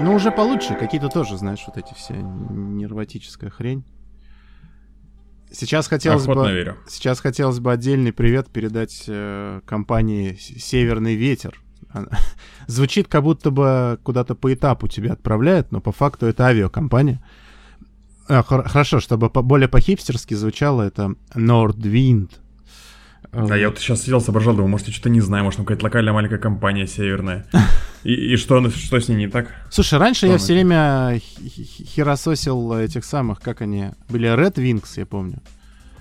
Ну, уже получше. Какие-то тоже, знаешь, вот эти все нервотическая хрень. Сейчас хотелось Охотно бы... верю. Сейчас хотелось бы отдельный привет передать э, компании «Северный ветер». Она- Звучит, как будто бы куда-то по этапу тебя отправляют, но по факту это авиакомпания. А, хор- хорошо, чтобы по- более по-хипстерски звучало, это Nordwind. Да, я вот сейчас сидел, соображал, думал, может, я что-то не знаю, может, там какая-то локальная маленькая компания северная. И, и что, что с ней не так? Слушай, раньше Что я она все время херососил этих самых, как они, были Red Wings, я помню.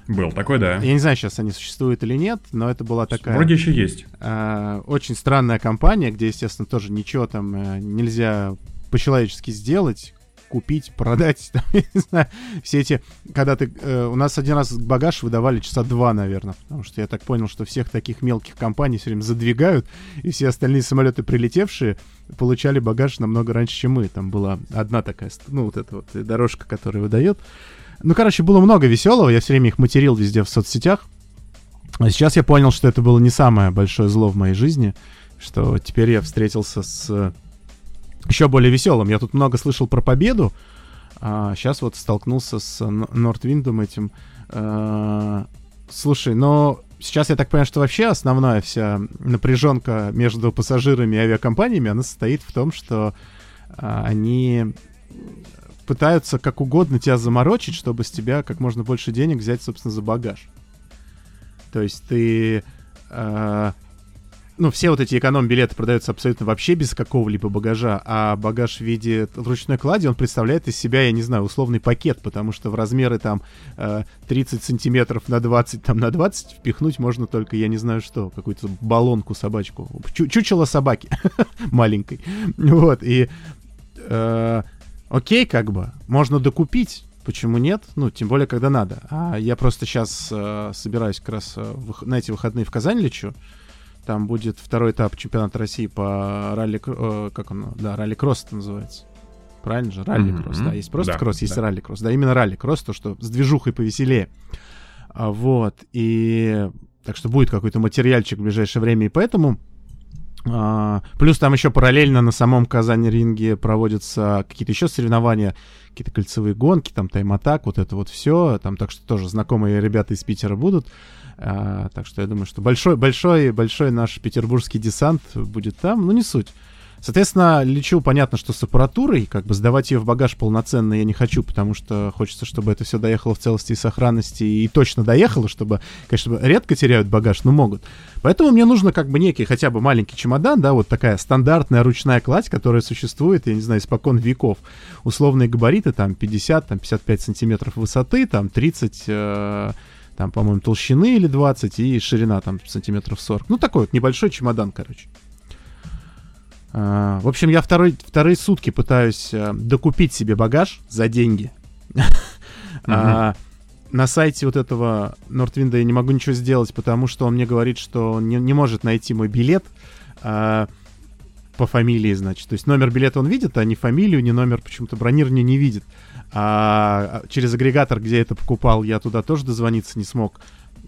Был такой, да. Я не знаю, сейчас они существуют или нет, но это была такая... Вроде еще есть. Э, очень странная компания, где, естественно, тоже ничего там э, нельзя по-человечески сделать, купить, продать, там, я не знаю, все эти, когда ты, э, у нас один раз багаж выдавали часа два, наверное, потому что я так понял, что всех таких мелких компаний все время задвигают, и все остальные самолеты, прилетевшие, получали багаж намного раньше, чем мы. Там была одна такая, ну, вот эта вот дорожка, которая выдает. Ну, короче, было много веселого, я все время их материл везде в соцсетях. А сейчас я понял, что это было не самое большое зло в моей жизни, что теперь я встретился с еще более веселым. Я тут много слышал про победу, а сейчас вот столкнулся с Нортвиндом этим. А, Слушай, но сейчас я так понимаю, что вообще основная вся напряженка между пассажирами и авиакомпаниями, она состоит в том, что а, они пытаются как угодно тебя заморочить, чтобы с тебя как можно больше денег взять, собственно, за багаж. То есть ты... э, ну, все вот эти эконом-билеты продаются абсолютно вообще без какого-либо багажа, а багаж в виде ручной клади, он представляет из себя, я не знаю, условный пакет, потому что в размеры там э, 30 сантиметров на 20, там на 20 впихнуть можно только, я не знаю что, какую-то баллонку собачку, чу- чучело собаки маленькой. Вот, и э, окей, как бы, можно докупить, почему нет? Ну, тем более, когда надо. А я просто сейчас собираюсь как раз э, на эти выходные в Казань лечу. Там будет второй этап чемпионата России по ралли... э, как он? Да, ралли-кросс это называется. Правильно же? Ралли-кросс, Мгм. да. Есть просто Да, кросс, есть да. ралли-кросс. Да, именно ралли-кросс, то, что с движухой повеселее. А, вот, и... Так что будет какой-то материальчик в ближайшее время, и поэтому... а, плюс там еще параллельно на самом Казани-ринге проводятся какие-то еще соревнования, какие-то кольцевые гонки, там тайм-атак, вот это вот все. Там так что тоже знакомые ребята из Питера будут. А, так что я думаю, что большой, большой, большой наш петербургский десант будет там, ну не суть. Соответственно, лечу, понятно, что с аппаратурой, как бы сдавать ее в багаж полноценно я не хочу, потому что хочется, чтобы это все доехало в целости и сохранности и точно доехало, чтобы, конечно, редко теряют багаж, но могут. Поэтому мне нужно как бы некий хотя бы маленький чемодан, да, вот такая стандартная ручная кладь, которая существует, я не знаю, испокон веков. Условные габариты, там 50, там 55 сантиметров высоты, там 30, э, там, по-моему, толщины или 20, и ширина там сантиметров 40. Ну, такой вот небольшой чемодан, короче. А, в общем, я второй, вторые сутки пытаюсь э, докупить себе багаж за деньги. А, На сайте вот этого Нортвинда я не могу ничего сделать, потому что он мне говорит, что он не, не может найти мой билет а, по фамилии, значит. То есть номер билета он видит, а не фамилию, не номер почему-то бронирования не видит. А через агрегатор, где я это покупал, я туда тоже дозвониться не смог.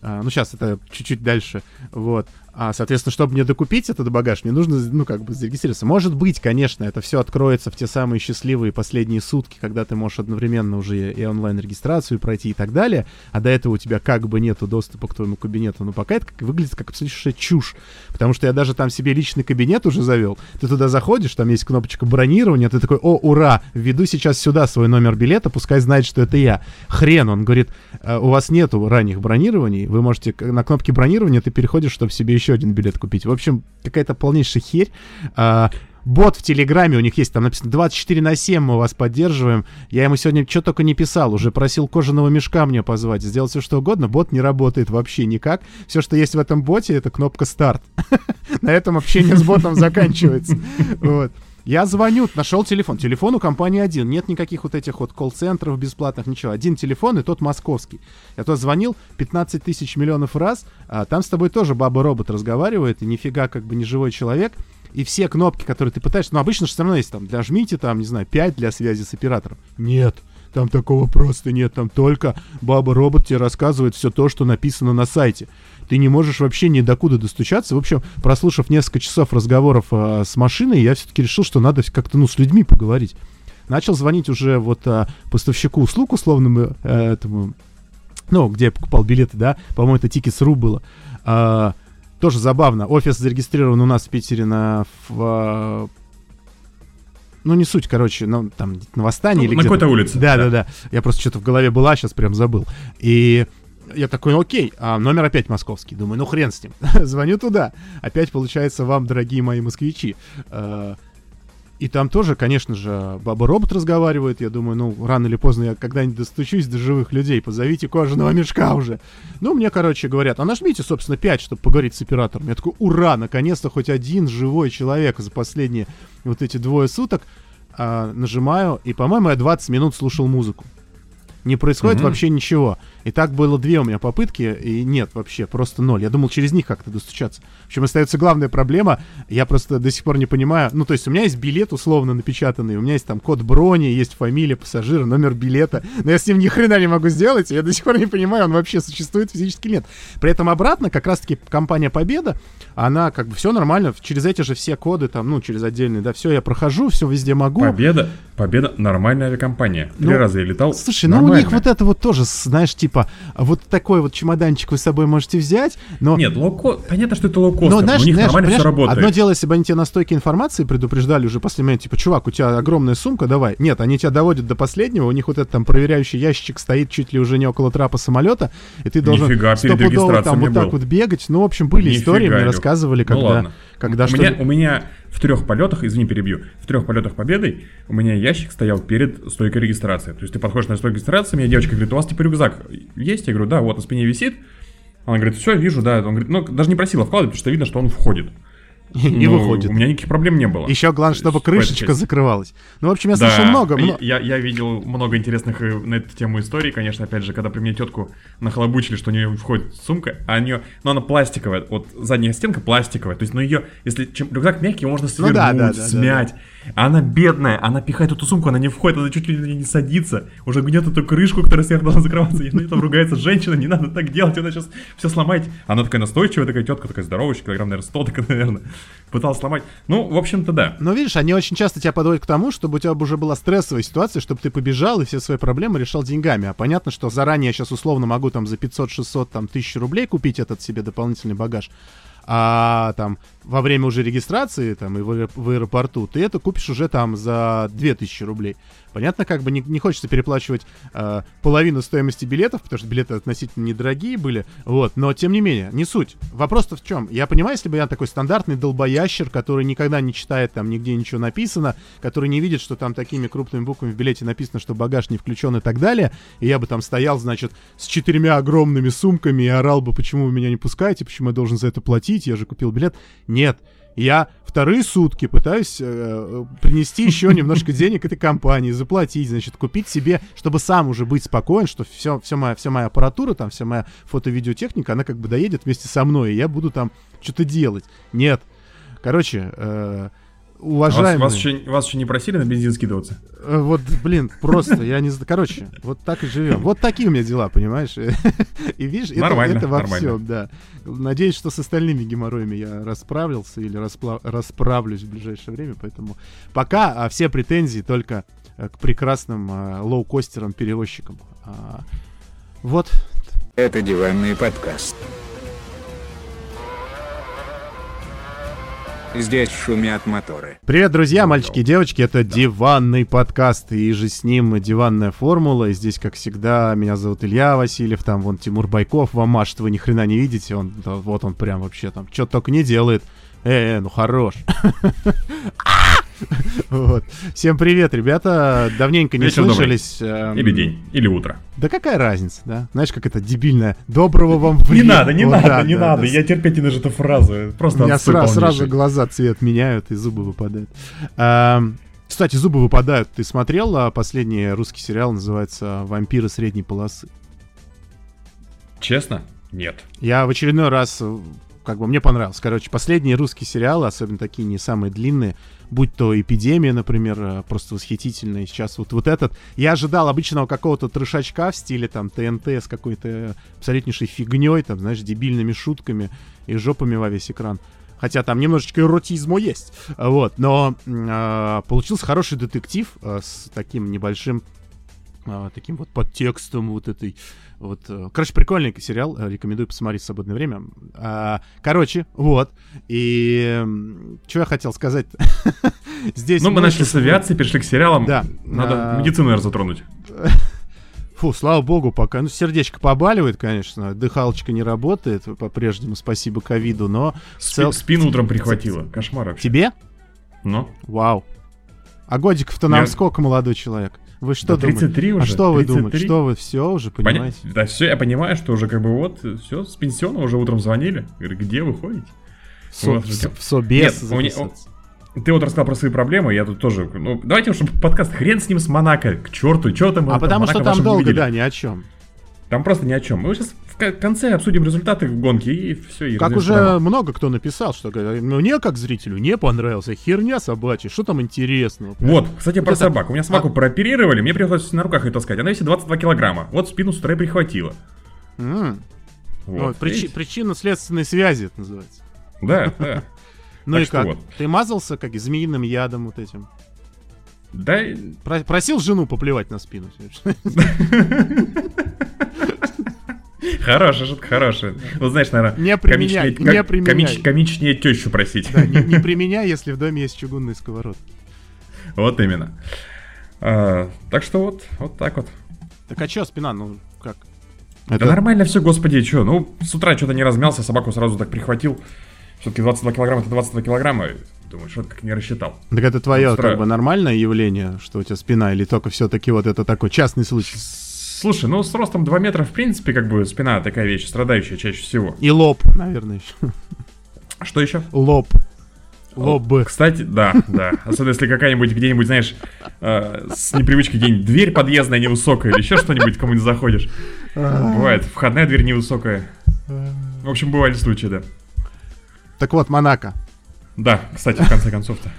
А, ну, сейчас это чуть-чуть дальше. Вот. А, соответственно, чтобы мне докупить этот багаж, мне нужно, ну, как бы зарегистрироваться. Может быть, конечно, это все откроется в те самые счастливые последние сутки, когда ты можешь одновременно уже и онлайн-регистрацию пройти и так далее, а до этого у тебя как бы нету доступа к твоему кабинету. Но пока это как, выглядит как абсолютная чушь. Потому что я даже там себе личный кабинет уже завел. Ты туда заходишь, там есть кнопочка бронирования, ты такой, о, ура, введу сейчас сюда свой номер билета, пускай знает, что это я. Хрен, он говорит, «Э, у вас нету ранних бронирований, вы можете на кнопке бронирования ты переходишь, чтобы себе еще один билет купить. В общем, какая-то полнейшая херь. А, Бот в Телеграме, у них есть, там написано 24 на 7 мы вас поддерживаем. Я ему сегодня что только не писал, уже просил кожаного мешка мне позвать, сделать все что угодно. Бот не работает вообще никак. Все, что есть в этом боте, это кнопка старт. На этом общение с ботом заканчивается. Вот. Я звоню, нашел телефон. Телефон у компании один. Нет никаких вот этих вот колл-центров бесплатных, ничего. Один телефон, и тот московский. Я тот звонил 15 тысяч миллионов раз. А там с тобой тоже баба-робот разговаривает, и нифига как бы не живой человек. И все кнопки, которые ты пытаешься... Ну, обычно же все равно есть там, для жмите там, не знаю, 5 для связи с оператором. Нет. Там такого просто нет, там только баба-робот тебе рассказывает все то, что написано на сайте. Ты не можешь вообще ни докуда достучаться. В общем, прослушав несколько часов разговоров э, с машиной, я все-таки решил, что надо как-то, ну, с людьми поговорить. Начал звонить уже вот э, поставщику услуг условному э, этому, ну, где я покупал билеты, да, по-моему, это Tickets.ru было. Э, тоже забавно. Офис зарегистрирован у нас в Питере на в, ну, не суть, короче, ну, там, на Восстании ну, или На какой-то улице. Да, да, да. Я просто что-то в голове была, сейчас прям забыл. И я такой, ну окей, а номер опять московский. Думаю, ну хрен с ним. Звоню туда. Опять получается вам, дорогие мои москвичи. Э, и там тоже, конечно же, баба-робот разговаривает. Я думаю, ну, рано или поздно я когда-нибудь достучусь до живых людей. Позовите кожаного мешка уже. Ну, мне, короче, говорят, а нажмите, собственно, 5, чтобы поговорить с оператором. Я такой, ура, наконец-то хоть один живой человек за последние вот эти двое суток. А, нажимаю, и, по-моему, я 20 минут слушал музыку не происходит mm-hmm. вообще ничего. И так было две у меня попытки, и нет, вообще, просто ноль. Я думал, через них как-то достучаться. В общем, остается главная проблема, я просто до сих пор не понимаю, ну, то есть у меня есть билет условно напечатанный, у меня есть там код брони, есть фамилия пассажира, номер билета, но я с ним ни хрена не могу сделать, я до сих пор не понимаю, он вообще существует физически нет. При этом обратно, как раз-таки компания Победа, она как бы все нормально, через эти же все коды там, ну, через отдельные, да, все я прохожу, все везде могу. Победа, Победа нормальная авиакомпания. Три ну, раза я летал. Слушай, ну у них вот это вот тоже, знаешь, типа, вот такой вот чемоданчик вы с собой можете взять, но... Нет, локо... понятно, что это лоукостер, но, знаешь, у них знаешь, нормально все работает. Одно дело, если бы они тебе на стойке информации предупреждали уже после момента, типа, чувак, у тебя огромная сумка, давай. Нет, они тебя доводят до последнего, у них вот этот там проверяющий ящик стоит чуть ли уже не около трапа самолета, и ты должен Нифига, стопудово там вот так вот бегать. Ну, в общем, были Нифига, истории, мне рассказывали, ну когда... Ладно. Когда у, что... меня, у меня в трех полетах, извини, перебью, в трех полетах победой у меня ящик стоял перед стойкой регистрации. То есть ты подходишь на стойку регистрации, мне девочка говорит, у вас типа рюкзак есть? Я говорю, да, вот на спине висит. Она говорит, все, вижу, да. Он говорит, ну, даже не просила вкладывать, потому что видно, что он входит. И ну, выходит. У меня никаких проблем не было. Еще главное, чтобы крышечка закрывалась. Ну, в общем, я да. слышал много. много... Я, я видел много интересных э, на эту тему историй, конечно, опять же, когда при мне тетку нахлобучили, что у нее входит сумка, а у нее, ну, она пластиковая, вот задняя стенка пластиковая, то есть, ну, ее, если чем, рюкзак мягкий, его можно свернуть, ну, да, да, да, смять. Да, да. А она бедная, она пихает эту сумку, она не входит, она чуть ли не садится, уже гнет эту крышку, которая сверху должна закрываться, и на этом ругается женщина, не надо так делать, она сейчас все сломает. Она такая настойчивая, такая тетка, такая здоровая, килограмм, наверное, 100, такая, наверное, пыталась сломать. Ну, в общем-то, да. Но видишь, они очень часто тебя подводят к тому, чтобы у тебя уже была стрессовая ситуация, чтобы ты побежал и все свои проблемы решал деньгами. А понятно, что заранее я сейчас условно могу там за 500-600, там, тысяч рублей купить этот себе дополнительный багаж а там во время уже регистрации там и в, в аэропорту, ты это купишь уже там за 2000 рублей. Понятно, как бы не, не хочется переплачивать э, половину стоимости билетов, потому что билеты относительно недорогие были, вот, но тем не менее, не суть. Вопрос-то в чем? Я понимаю, если бы я такой стандартный долбоящер, который никогда не читает там нигде ничего написано, который не видит, что там такими крупными буквами в билете написано, что багаж не включен и так далее, и я бы там стоял, значит, с четырьмя огромными сумками и орал бы, почему вы меня не пускаете, почему я должен за это платить, я же купил билет. Нет, я вторые сутки пытаюсь э, принести еще немножко денег этой компании, заплатить, значит, купить себе, чтобы сам уже быть спокоен, что все, все моя, вся моя аппаратура, там, вся моя фото-видеотехника, она как бы доедет вместе со мной, и я буду там что-то делать. Нет. Короче, э, уважаемые... Вас, вас, еще, вас еще не просили на бензин скидываться? Э, вот, блин, просто, я не знаю. Короче, вот так и живем. Вот такие у меня дела, понимаешь? И видишь, нормально, это, это во нормально. всем, да. Надеюсь, что с остальными геморроями я расправился или распла- расправлюсь в ближайшее время, поэтому пока а, все претензии только а, к прекрасным а, лоукостерам-перевозчикам. А, вот. Это диванный подкаст. Здесь шумят моторы. Привет, друзья, мальчики и девочки, это диванный подкаст, и же с ним диванная формула. И здесь, как всегда, меня зовут Илья Васильев, там вон Тимур Байков, вам машет, вы ни хрена не видите, он, да, вот он прям вообще там, что только не делает. Э, э, ну хорош. Вот. Всем привет, ребята. Давненько не Вечер слышались. Эм... Или день, или утро. Да какая разница, да? Знаешь, как это дебильное. Доброго вам времени. Не надо, не вот, надо, да, не да, надо. Да. Я терпеть не даже эту фразу. Просто У меня сразу, сразу глаза цвет меняют и зубы выпадают. Эм... Кстати, зубы выпадают. Ты смотрел а, последний русский сериал, называется «Вампиры средней полосы»? Честно? Нет. Я в очередной раз как бы мне понравилось. Короче, последние русские сериалы, особенно такие не самые длинные, будь то «Эпидемия», например, э, просто восхитительная. Сейчас вот, вот этот. Я ожидал обычного какого-то трешачка в стиле там ТНТ с какой-то абсолютнейшей фигней, там, знаешь, дебильными шутками и жопами во весь экран. Хотя там немножечко эротизма есть. Вот. Но э, получился хороший детектив э, с таким небольшим э, таким вот подтекстом вот этой вот, э, короче, прикольный сериал, э, рекомендую посмотреть в свободное время. А, короче, вот. И что я хотел сказать? Здесь. Ну, мы начали с авиации, перешли к сериалам. Да. Надо а... медицину, наверное, затронуть. Фу, слава богу, пока. Ну, сердечко побаливает, конечно. Дыхалочка не работает по-прежнему, спасибо ковиду, но... Спи- Спину утром прихватило. Кошмар вообще. Тебе? Ну. Вау. А годиков-то нам Я... сколько, молодой человек? Вы что да, 33 думаете? уже. А что 33? вы думаете? Что вы все уже понимаете? Поня... Да, все, я понимаю, что уже как бы вот, все, с пенсиона уже утром звонили. Говорю, где вы ходите? Со, в, в собес Нет, у, ты вот рассказал про свои проблемы, я тут тоже. Ну, давайте уж подкаст хрен с ним с Монако. К черту, что там. А там, потому Монако что там долго, да, ни о чем. Там просто ни о чем. Мы сейчас в конце обсудим результаты гонки и все. И как уже права. много кто написал, что ну, мне как зрителю не понравился. Херня собачья, что там интересного? Вот, кстати, про это... собак. У меня собаку а... прооперировали, мне пришлось на руках ее таскать. Она весит 22 килограмма. Вот спину с утра прихватила. Mm. Вот, вот, причи- причинно-следственной связи это называется. Да, да. Ну и как? Ты мазался как змеиным ядом вот этим? Да. Просил жену поплевать на спину. Хорошая шутка, хорошая. Ну, знаешь, наверное, не применяй, комичнее, не применяй. Комич, комичнее тещу просить. Да, не, не применяй, если в доме есть чугунный сковород. Вот именно. А, так что вот, вот так вот. Так а чё спина, ну как? Это... Да нормально все, господи, что? Ну, с утра что-то не размялся, собаку сразу так прихватил. Все-таки 22 килограмма это 22 килограмма. Думаю, что как не рассчитал. Так это твое как бы нормальное явление, что у тебя спина, или только все-таки вот это такой частный случай? Слушай, ну с ростом 2 метра, в принципе, как бы спина такая вещь, страдающая чаще всего. И лоб, наверное, еще. Что еще? Лоб. Лоб. Кстати, да, да. Особенно если какая-нибудь где-нибудь, знаешь, э, с непривычкой где-нибудь дверь подъездная невысокая или еще что-нибудь, кому-нибудь заходишь. Бывает, входная дверь невысокая. В общем, бывали случаи, да. Так вот, Монако. Да, кстати, в конце концов-то.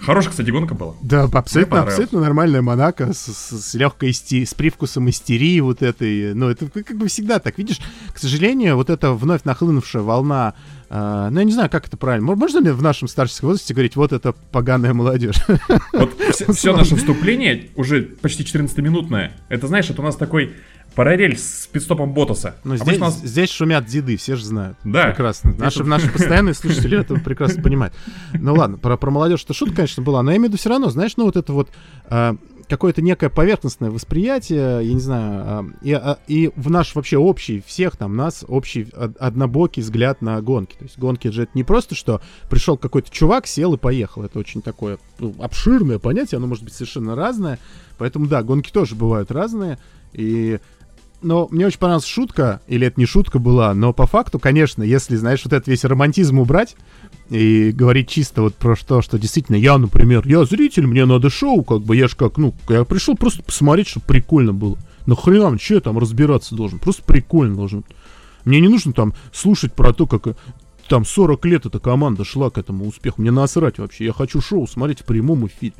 Хорошая, кстати, гонка была. Да, абсолютно, абсолютно нормальная Монако с, с, с легкой исти, с привкусом истерии вот этой. Ну, это как бы всегда так, видишь. К сожалению, вот эта вновь нахлынувшая волна Uh, ну, я не знаю, как это правильно. Можно ли в нашем старческом возрасте говорить, вот это поганая молодежь? Вот все, все наше вступление, уже почти 14-минутное, это, знаешь, это у нас такой параллель с пидстопом Ботаса. Ну, здесь, нас... здесь шумят деды, все же знают. Да. Прекрасно. Наши, наши постоянные слушатели это прекрасно понимают. Ну ладно, про, про молодежь это шутка, конечно, была, но я имею в виду все равно, знаешь, ну вот это вот а, какое-то некое поверхностное восприятие, я не знаю, а, и, а, и в наш вообще общий, всех там нас, общий однобокий взгляд на гонки. То есть гонки же это не просто, что пришел какой-то чувак, сел и поехал. Это очень такое ну, обширное понятие, оно может быть совершенно разное. Поэтому да, гонки тоже бывают разные. И но мне очень понравилась шутка, или это не шутка была, но по факту, конечно, если, знаешь, вот этот весь романтизм убрать и говорить чисто вот про то, что действительно я, например, я зритель, мне надо шоу, как бы я ж как, ну, я пришел просто посмотреть, чтобы прикольно было. Нахрена, что я там разбираться должен? Просто прикольно должен. Мне не нужно там слушать про то, как там 40 лет эта команда шла к этому успеху. Мне насрать вообще. Я хочу шоу смотреть в прямом эфире.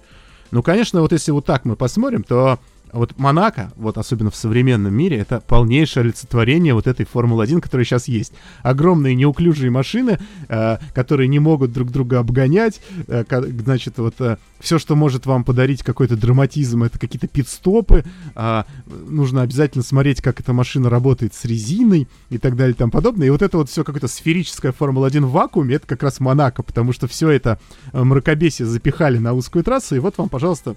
Ну, конечно, вот если вот так мы посмотрим, то вот Монако, вот особенно в современном мире, это полнейшее олицетворение вот этой Формулы-1, которая сейчас есть. Огромные неуклюжие машины, э, которые не могут друг друга обгонять. Э, значит, вот э, все, что может вам подарить какой-то драматизм, это какие-то пит-стопы. Э, нужно обязательно смотреть, как эта машина работает с резиной и так далее и тому подобное. И вот это вот все какое-то сферическое Формула-1 в вакууме, это как раз Монако, потому что все это э, мракобесие запихали на узкую трассу, и вот вам, пожалуйста,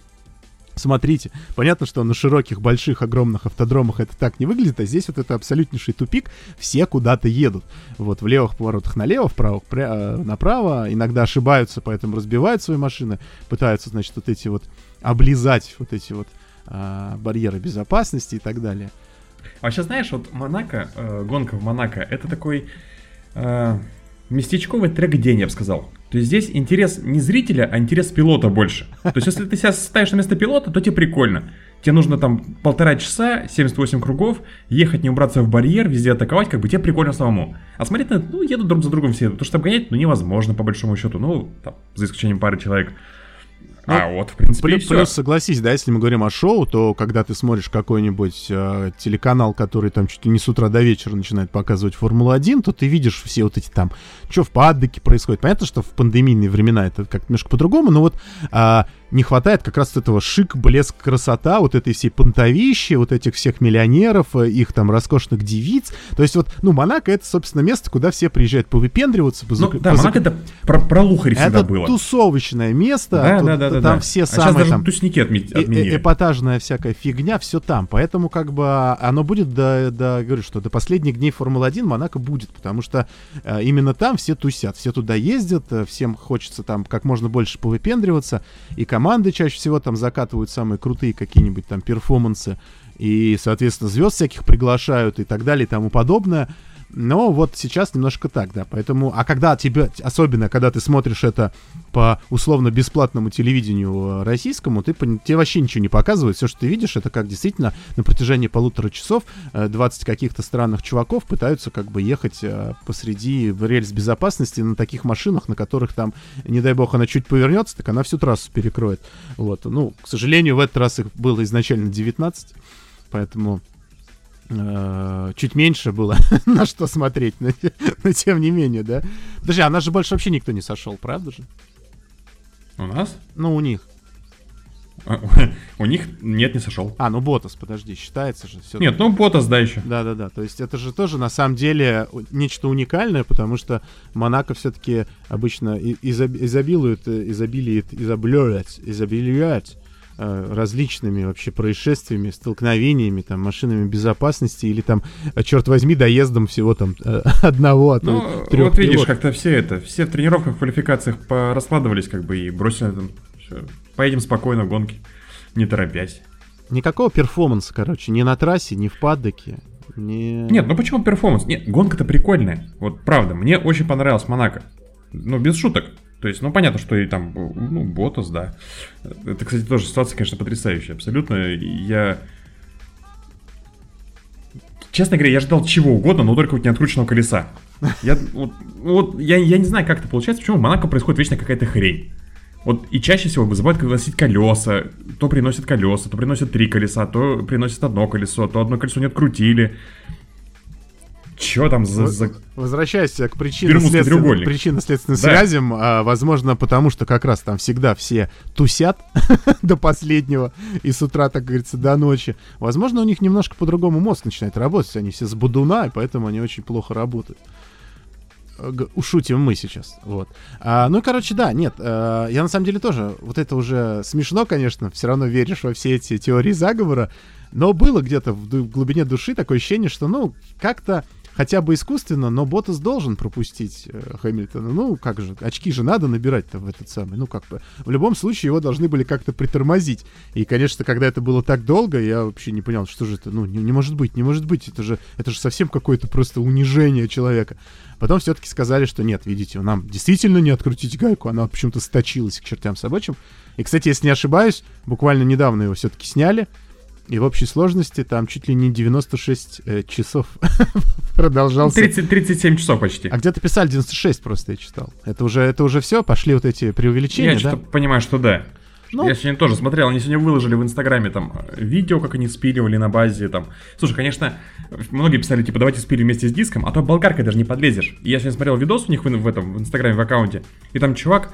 Смотрите, понятно, что на широких, больших, огромных автодромах это так не выглядит, а здесь вот это абсолютнейший тупик, все куда-то едут. Вот в левых поворотах налево, в правых пря- э, направо, иногда ошибаются, поэтому разбивают свои машины, пытаются, значит, вот эти вот облизать вот эти вот а, барьеры безопасности и так далее. А сейчас знаешь, вот Монако, э, гонка в Монако, это такой э, местечковый трек день, я бы сказал. То есть здесь интерес не зрителя, а интерес пилота больше. То есть если ты себя ставишь на место пилота, то тебе прикольно. Тебе нужно там полтора часа, 78 кругов, ехать, не убраться в барьер, везде атаковать, как бы тебе прикольно самому. А смотреть на ну, едут друг за другом все. То, что обгонять, ну, невозможно, по большому счету. Ну, там, за исключением пары человек. А вот, в принципе, Плюс, плюс, согласись, да, если мы говорим о шоу, то когда ты смотришь какой-нибудь э, телеканал, который там чуть ли не с утра до вечера начинает показывать Формулу-1, то ты видишь все вот эти там, что в паддоке происходит. Понятно, что в пандемийные времена это как-то немножко по-другому, но вот а, не хватает как раз этого шик, блеск, красота, вот этой всей понтовищи, вот этих всех миллионеров, э, их там роскошных девиц. То есть вот, ну, Монако это, собственно, место, куда все приезжают повыпендриваться, Ну, позак- да, позак- Монако это про, про лухарь всегда это было. тусовочное место, Да, тут- да, да, да, там да. все а сейчас самые даже там тусники э- отменили. эпатажная всякая фигня, все там. Поэтому, как бы, оно будет до, до, говорю, что до последних дней Формулы-1 Монако будет, потому что э, именно там все тусят, все туда ездят, э, всем хочется там как можно больше повыпендриваться, и команды чаще всего там закатывают самые крутые какие-нибудь там перформансы, и, соответственно, звезд всяких приглашают и так далее и тому подобное. Но вот сейчас немножко так, да. Поэтому, а когда тебе, особенно когда ты смотришь это по условно бесплатному телевидению э, российскому, ты тебе вообще ничего не показывают. Все, что ты видишь, это как действительно на протяжении полутора часов э, 20 каких-то странных чуваков пытаются как бы ехать э, посреди рельс безопасности на таких машинах, на которых там, не дай бог, она чуть повернется, так она всю трассу перекроет. Вот. Ну, к сожалению, в этот раз их было изначально 19, поэтому э, чуть меньше было на что смотреть, но, но тем не менее, да. Подожди, а нас же больше вообще никто не сошел, правда же? У нас? Ну, у них. А, У них нет, не сошел. А, ну Ботас, подожди, считается же все. Нет, ну Ботас, да, еще. Да, да, да. То есть это же тоже на самом деле нечто уникальное, потому что Монако все-таки обычно изобилует, э, изобилует, изобилует, изобилует э, различными вообще происшествиями, столкновениями, там, машинами безопасности или там, э, черт возьми, доездом всего там э, одного, а то Ну, трех вот видишь, как-то все это, все в тренировках, в квалификациях раскладывались, как бы, и бросили там, всё, поедем спокойно в гонки, не торопясь. Никакого перформанса, короче, ни на трассе, ни в паддоке. ни- Нет, ну почему перформанс? Нет, гонка-то прикольная. Вот правда, мне очень понравилась Монако. Ну, без шуток. То есть, ну, понятно, что и там, ну, Ботас, да. Это, кстати, тоже ситуация, конечно, потрясающая, абсолютно. Я... Честно говоря, я ждал чего угодно, но только вот не открученного колеса. Я, вот, вот, я, я не знаю, как это получается, почему в Монако происходит вечно какая-то хрень. Вот и чаще всего забывают носить колеса, то приносят колеса, то приносят три колеса, то приносят одно колесо, то одно колесо не открутили. Чё там за... за... Возвращаясь к причинно-следственным, причинно-следственным Да. связям, а, возможно, потому что как раз там всегда все тусят до последнего и с утра, так говорится, до ночи. Возможно, у них немножко по-другому мозг начинает работать. Они все с будуна, и поэтому они очень плохо работают. Э, г- Шутим мы сейчас, вот. А, ну, короче, да, нет, э, я на самом деле тоже, вот это уже смешно, конечно, все равно веришь во все эти теории заговора, но было где-то в, в глубине души такое ощущение, что, ну, как-то хотя бы искусственно, но Ботас должен пропустить э, Хэмилтона. Ну, как же, очки же надо набирать-то в этот самый. Ну, как бы, в любом случае его должны были как-то притормозить. И, конечно, когда это было так долго, я вообще не понял, что же это, ну, не, не может быть, не может быть, это же, это же совсем какое-то просто унижение человека. Потом все-таки сказали, что нет, видите, нам действительно не открутить гайку, она почему-то сточилась к чертям собачьим. И, кстати, если не ошибаюсь, буквально недавно его все-таки сняли, и в общей сложности там чуть ли не 96 э, часов продолжался. 30, 37 часов почти. А где-то писали 96 просто я читал. Это уже, это уже все, пошли вот эти преувеличения, Я да? понимаю, что да. Ну- Я сегодня тоже смотрел, они сегодня выложили в Инстаграме там э, видео, как они спиливали на базе там. Слушай, конечно, многие писали, типа, давайте спилим вместе с диском, а то болгаркой даже не подлезешь. И я сегодня смотрел видос у них в, в этом, в Инстаграме, в аккаунте, и там чувак,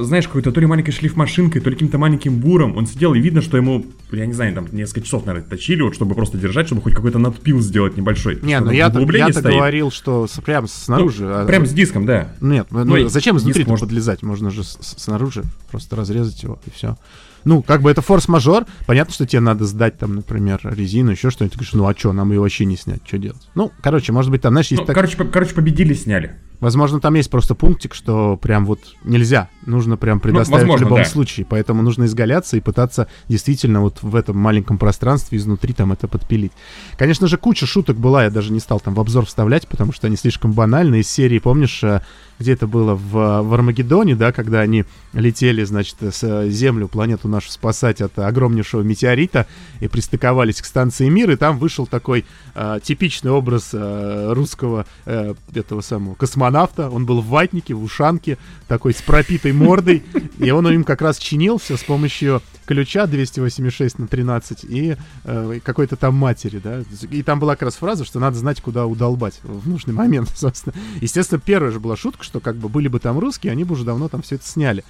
знаешь, какой-то то ли маленькой шлифмашинкой, то ли каким-то маленьким буром, он сидел, и видно, что ему, я не знаю, там несколько часов, наверное, точили, вот, чтобы просто держать, чтобы хоть какой-то надпил сделать небольшой. Не, ну я-то, я-то говорил, что с- прям Ну, снаружи. а- Прям с диском, да. Нет, ну, Ну, и зачем изнутри может- подлезать? Можно же с- снаружи просто разрезать его и все. Ну, как бы это форс-мажор. Понятно, что тебе надо сдать там, например, резину, еще что-нибудь. Ты говоришь, ну а что, нам ее вообще не снять, что делать? Ну, короче, может быть, там, знаешь, есть Ну, так- короче, по- короче, победили, сняли. Возможно, там есть просто пунктик, что прям вот нельзя нужно прям предоставить возможно, в любом да. случае. Поэтому нужно изгаляться и пытаться действительно вот в этом маленьком пространстве изнутри там это подпилить. Конечно же, куча шуток была, я даже не стал там в обзор вставлять, потому что они слишком банальные. Из серии, помнишь, э, где это было в, в Армагеддоне, да, когда они летели, значит, с э, Землю, планету нашу спасать от огромнейшего метеорита и пристыковались к станции Мир, и там вышел такой э, типичный образ э, русского э, этого самого космонавта. Он был в ватнике, в ушанке, такой с пропитой мордой, и он им как раз чинил все с помощью ключа 286 на 13 и э, какой-то там матери, да. И там была как раз фраза, что надо знать, куда удолбать в нужный момент, собственно. Естественно, первая же была шутка, что как бы были бы там русские, они бы уже давно там все это сняли.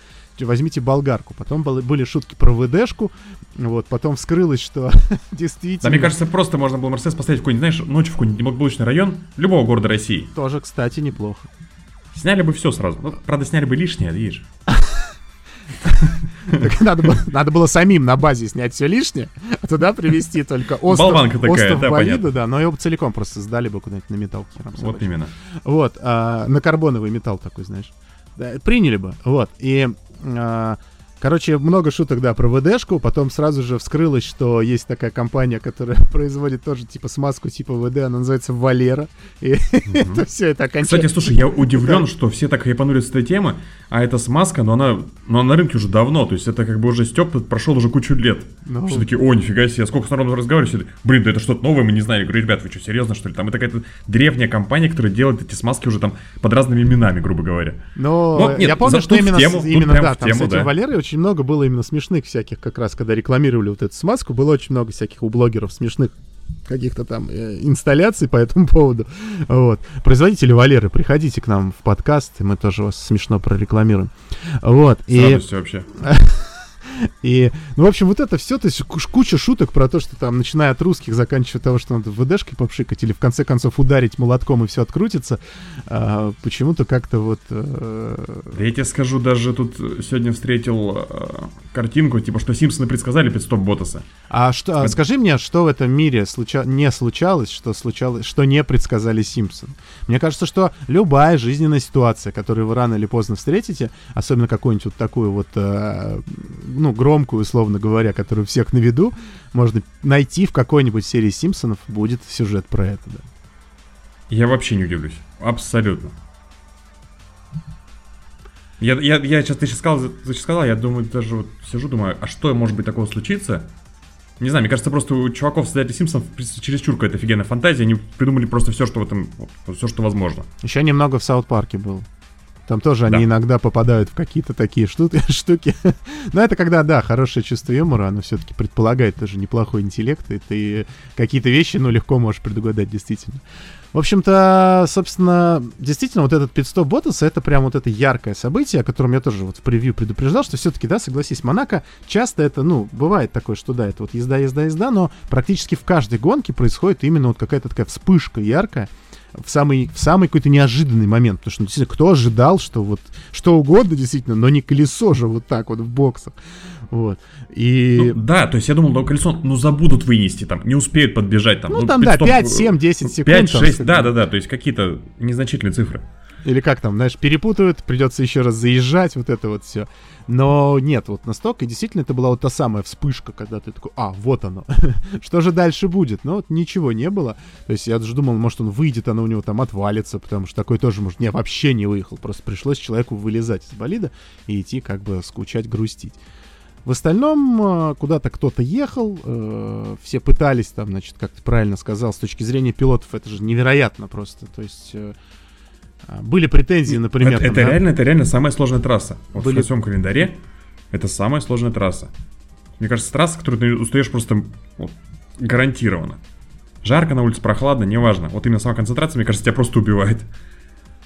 Возьмите болгарку. Потом были, шутки про ВДшку. Вот, потом вскрылось, что действительно... Да, мне кажется, просто можно было Мерседес поставить в какой-нибудь, знаешь, ночью в какой-нибудь неблагополучный район любого города России. Тоже, кстати, неплохо. Сняли бы все сразу. Ну, правда, сняли бы лишнее, видишь. Так надо, было, надо было самим на базе снять все лишнее, а туда привезти только остров, Болванка такая, остров да, Болида, понятно. да, но его целиком просто сдали бы куда-нибудь на металл Вот именно. Вот, а, на карбоновый металл такой, знаешь. Да, приняли бы, вот. И, а, короче, много шуток, да, про ВДшку. Потом сразу же вскрылось, что есть такая компания, которая производит тоже, типа, смазку типа ВД, она называется Валера. И это все, это окончательно. Кстати, слушай, я удивлен, что все так хайпанули с этой темы, а эта смазка, но она, но она на рынке уже давно, то есть это как бы уже степ прошел уже кучу лет. Ну. Все таки о, нифига себе, сколько с народом таки, блин, да это что-то новое, мы не знали. Я говорю, ребят, вы что, серьезно, что ли? Там это какая-то древняя компания, которая делает эти смазки уже там под разными именами, грубо говоря. Но Ну, нет, я помню, за- что именно, тему, именно да, там тему, с этим да. Валерой очень много было именно смешных всяких, как раз, когда рекламировали вот эту смазку, было очень много всяких у блогеров смешных каких-то там э, инсталляций по этому поводу. Вот. Производители Валеры, приходите к нам в подкаст, и мы тоже вас смешно прорекламируем. Вот. С И, радостью вообще. и, ну, в общем, вот это все, то есть куча шуток про то, что там, начиная от русских, заканчивая того, что надо ВДшкой попшикать, или в конце концов ударить молотком, и все открутится, а, почему-то как-то вот... э, Да я тебе скажу, даже тут сегодня встретил э, картинку, типа, что Симпсоны предсказали пидстоп Ботаса. А что, а скажи мне, что в этом мире случа- не случалось, что случалось, что не предсказали Симпсон? Мне кажется, что любая жизненная ситуация, которую вы рано или поздно встретите, особенно какую-нибудь вот такую вот, э, ну, громкую, условно говоря, которую всех на виду, можно найти в какой-нибудь серии Симпсонов будет сюжет про это, да. Я вообще не удивлюсь. Абсолютно. Я, я, я сейчас, ты сейчас сказал, ты сейчас сказал, я думаю, даже вот сижу, думаю, а что может быть такого случиться? Не знаю, мне кажется, просто у чуваков создателей Симпсонов чересчур какая-то офигенная фантазия, они придумали просто все, что в этом, все, что возможно. Еще немного в Саут-парке был. Там тоже они Да. иногда попадают в какие-то такие штуки. штуки. Но это когда, да, хорошее чувство юмора, оно все-таки предполагает тоже неплохой интеллект, и ты какие-то вещи, ну, легко можешь предугадать, действительно. В общем-то, собственно, действительно, вот этот пидстоп Ботаса, это прям вот это яркое событие, о котором я тоже вот в превью предупреждал, что все-таки, да, согласись, Монако часто это, ну, бывает такое, что да, это вот езда, езда, езда, но практически в каждой гонке происходит именно вот какая-то такая вспышка яркая, в самый, в самый какой-то неожиданный момент. Потому что, ну, действительно, кто ожидал, что вот что угодно, действительно, но не колесо же вот так вот в боксах. Вот. И... Ну, да, то есть я думал, ну, колесо, ну, забудут вынести там, не успеют подбежать там. Ну, там, да, пидстоп, 5, 7, 10 секунд. 5, там, 6, сказать. да, да, да, то есть какие-то незначительные цифры. Или как там, знаешь, перепутают, придется еще раз заезжать, вот это вот все. Но нет, вот настолько, действительно, это была вот та самая вспышка, когда ты такой, а, вот оно. Что же дальше будет? Но вот ничего не было. То есть я даже думал, может, он выйдет, оно у него там отвалится, потому что такой тоже, может, не, вообще не выехал. Просто пришлось человеку вылезать из болида и идти как бы скучать, грустить. В остальном э, куда-то кто-то ехал, э, все пытались там, значит, как ты правильно сказал, с точки зрения пилотов это же невероятно просто. То есть э, были претензии, например. это там, это да, реально, это реально самая сложная трасса. Вот Были- в своем календаре это самая сложная трасса. Мне кажется, трасса, которую ты устаешь просто вот, гарантированно. Жарко на улице, прохладно, неважно. Вот именно сама концентрация, мне кажется, тебя просто убивает.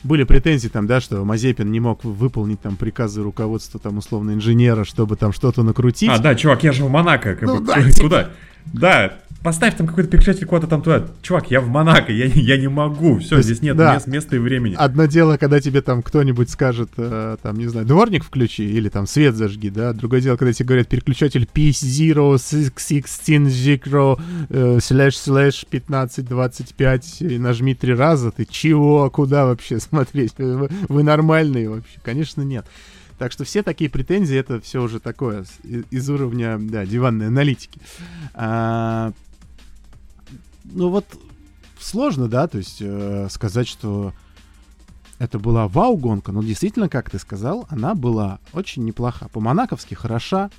Были претензии там, да, что Мазепин не мог выполнить там приказы руководства там условно инженера, чтобы там что-то накрутить. А, да, чувак, я же в Монако. Как Ну бы, да, куда? типа. Да, поставь там какой-то переключатель куда-то там туда. Чувак, я в Монако, я, я не могу. Все, есть, здесь нет да. мест, места и времени. Одно дело, когда тебе там кто-нибудь скажет, э, там, не знаю, дворник включи или там свет зажги, да. Другое дело, когда тебе говорят переключатель P016 э, слэш слэш 1525 и нажми три раза. Ты чего? Куда вообще смотреть? Вы, вы нормальные вообще? Конечно, нет. Так что все такие претензии, это все уже такое из уровня, да, диванной аналитики. А, ну вот сложно, да, то есть э, сказать, что это была вау-гонка, но действительно, как ты сказал, она была очень неплоха. По-монаковски хороша.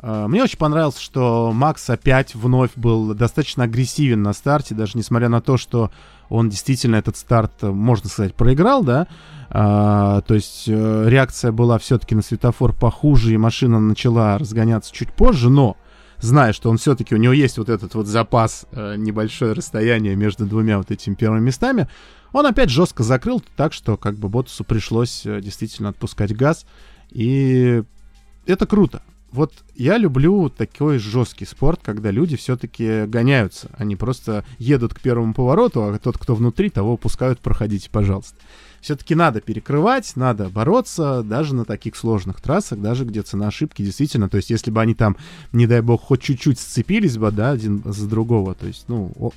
Э, мне очень понравилось, что Макс опять вновь был достаточно агрессивен на старте, даже несмотря на то, что он действительно этот старт, можно сказать, проиграл, да. А, то есть э, реакция была все-таки на светофор похуже, и машина начала разгоняться чуть позже, но зная, что он все-таки, у него есть вот этот вот запас, э, небольшое расстояние между двумя вот этими первыми местами, он опять жестко закрыл, так что как бы Ботусу пришлось э, действительно отпускать газ. И это круто. Вот я люблю такой жесткий спорт, когда люди все-таки гоняются. Они просто едут к первому повороту, а тот, кто внутри, того пускают, проходите, пожалуйста. Все-таки надо перекрывать, надо бороться, даже на таких сложных трассах, даже где цена ошибки действительно. То есть, если бы они там, не дай бог, хоть чуть-чуть сцепились бы, да, один за другого, то есть, ну,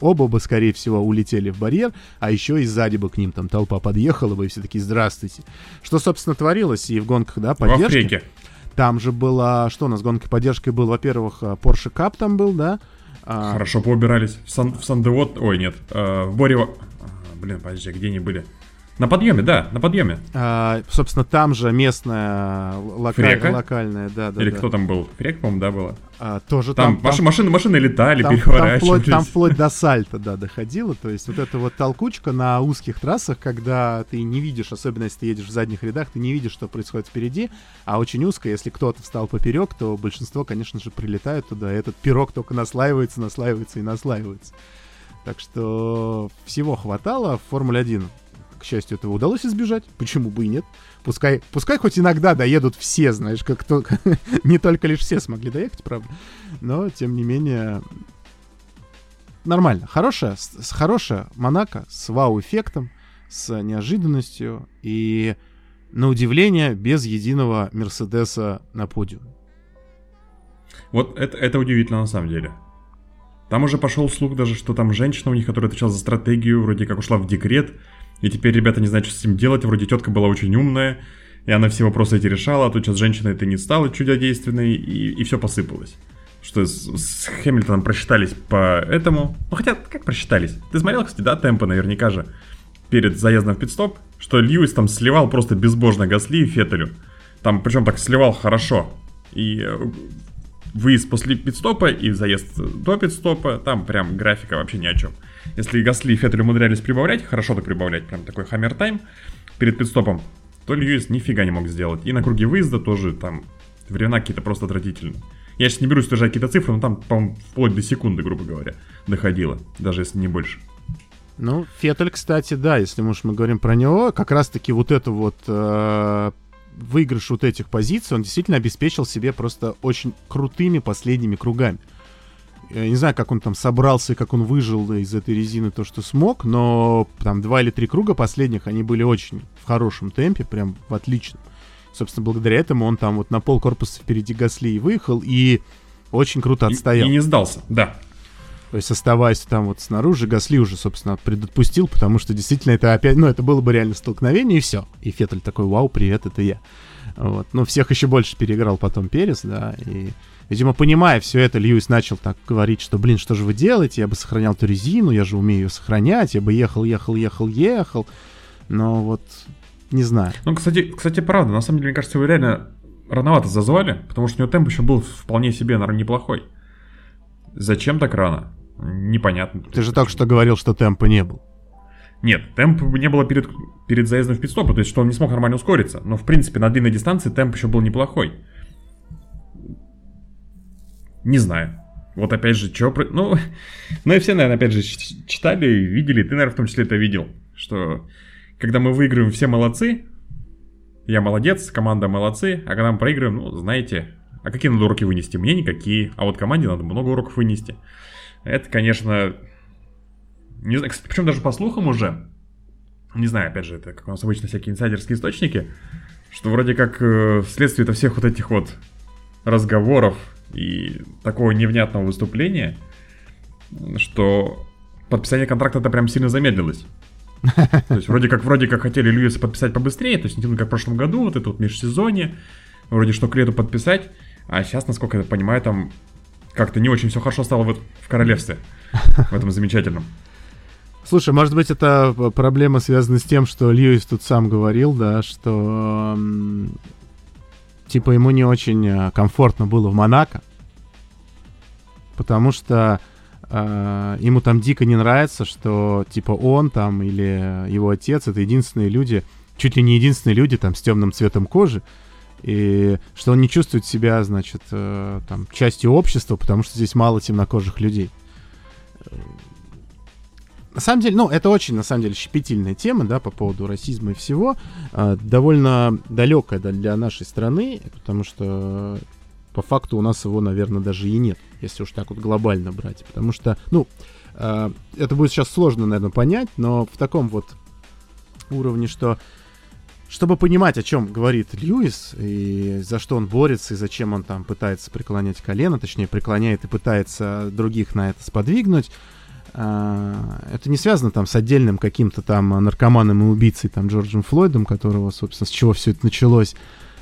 оба бы, скорее всего, улетели в барьер, а еще и сзади бы к ним там толпа подъехала бы, и все таки здравствуйте. Что, собственно, творилось и в гонках, да, поддержки. Там же было, что у нас гонкой поддержкой был, во-первых, э, Porsche Cup там был, да? А, Хорошо поубирались. В, Сан, в ой, нет, э, в Борево... Блин, подожди, где они были? На подъеме, да, на подъеме. А, собственно, там же местная лока... локальная, да, да. Или да. кто там был? Фрек, по-моему, да, было. А, тоже там. Там, там машины, машины летали, там, переворачивались. Там вплоть, там вплоть до сальта, да, доходило. То есть вот эта вот толкучка на узких трассах, когда ты не видишь, особенно если ты едешь в задних рядах, ты не видишь, что происходит впереди, а очень узко, если кто-то встал поперек, то большинство, конечно же, прилетает туда. И этот пирог только наслаивается, наслаивается и наслаивается. Так что всего хватало. В Формуле 1 счастью, этого удалось избежать. Почему бы и нет? Пускай, пускай хоть иногда доедут все, знаешь, как то, не только лишь все смогли доехать, правда. Но, тем не менее, нормально. Хорошая, с, хорошая Монако с вау-эффектом, с неожиданностью и, на удивление, без единого Мерседеса на подиуме. Вот это, это удивительно на самом деле. Там уже пошел слух даже, что там женщина у них, которая отвечала за стратегию, вроде как ушла в декрет, и теперь ребята не знают, что с этим делать. Вроде тетка была очень умная, и она все вопросы эти решала, а тут сейчас женщина это не стала чудодейственной, и, и все посыпалось. Что с, с Хэмилтоном просчитались по этому. Ну хотя, как просчитались? Ты смотрел, кстати, да, темпа наверняка же перед заездом в пидстоп, что Льюис там сливал просто безбожно Гасли и Феттелю. Там, причем так сливал хорошо. И э, выезд после пидстопа и заезд до пидстопа, там прям графика вообще ни о чем. Если Гасли и Феттель умудрялись прибавлять, хорошо так прибавлять, прям такой хаммер тайм перед пидстопом, то Льюис нифига не мог сделать. И на круге выезда тоже там времена какие-то просто отвратительные. Я сейчас не берусь держать какие-то цифры, но там, по-моему, вплоть до секунды, грубо говоря, доходило, даже если не больше. Ну, Феттель, кстати, да, если мы, мы говорим про него, как раз-таки вот это вот э, выигрыш вот этих позиций, он действительно обеспечил себе просто очень крутыми последними кругами. Я не знаю, как он там собрался, как он выжил из этой резины то, что смог, но там два или три круга последних, они были очень в хорошем темпе, прям в отличном. Собственно, благодаря этому он там вот на пол корпуса впереди Гасли и выехал, и очень круто отстоял. И, и не сдался, да. То есть, оставаясь там вот снаружи, Гасли уже, собственно, предотпустил, потому что действительно это опять, ну, это было бы реально столкновение, и все. И Феттель такой, вау, привет, это я. Вот. Ну, всех еще больше переиграл потом Перес, да, и Видимо, понимая все это, Льюис начал так говорить, что, блин, что же вы делаете? Я бы сохранял эту резину, я же умею ее сохранять, я бы ехал, ехал, ехал, ехал. Но вот не знаю. Ну, кстати, кстати, правда, на самом деле, мне кажется, вы реально рановато зазвали, потому что у него темп еще был вполне себе, наверное, неплохой. Зачем так рано? Непонятно. Ты же только что говорил, что темпа не было. Нет, темп не было перед, перед заездом в пидстоп, то есть что он не смог нормально ускориться. Но, в принципе, на длинной дистанции темп еще был неплохой. Не знаю. Вот опять же, что... Ну, ну и все, наверное, опять же, читали, видели, ты, наверное, в том числе это видел, что когда мы выигрываем, все молодцы, я молодец, команда молодцы, а когда мы проигрываем, ну, знаете, а какие надо уроки вынести? Мне никакие, а вот команде надо много уроков вынести. Это, конечно, не знаю, причем даже по слухам уже, не знаю, опять же, это как у нас обычно всякие инсайдерские источники, что вроде как э, вследствие всех вот этих вот разговоров и такого невнятного выступления, что подписание контракта-то прям сильно замедлилось. То есть вроде как, вроде как хотели Льюиса подписать побыстрее, то есть не как в прошлом году, вот это вот межсезонье, вроде что к лету подписать, а сейчас, насколько я понимаю, там как-то не очень все хорошо стало в, в королевстве, в этом замечательном. Слушай, может быть, это проблема связана с тем, что Льюис тут сам говорил, да, что типа ему не очень э, комфортно было в Монако, потому что э, ему там дико не нравится, что типа он там или его отец это единственные люди, чуть ли не единственные люди там с темным цветом кожи, и что он не чувствует себя, значит, э, там частью общества, потому что здесь мало темнокожих людей. На самом деле, ну, это очень, на самом деле, щепетильная тема, да, по поводу расизма и всего. Э, довольно далекая да, для нашей страны, потому что по факту у нас его, наверное, даже и нет, если уж так вот глобально брать. Потому что, ну, э, это будет сейчас сложно, наверное, понять, но в таком вот уровне, что чтобы понимать, о чем говорит Льюис, и за что он борется, и зачем он там пытается преклонять колено, точнее, преклоняет и пытается других на это сподвигнуть, это не связано там с отдельным каким-то там наркоманом и убийцей, там, Джорджем Флойдом, которого, собственно, с чего все это началось.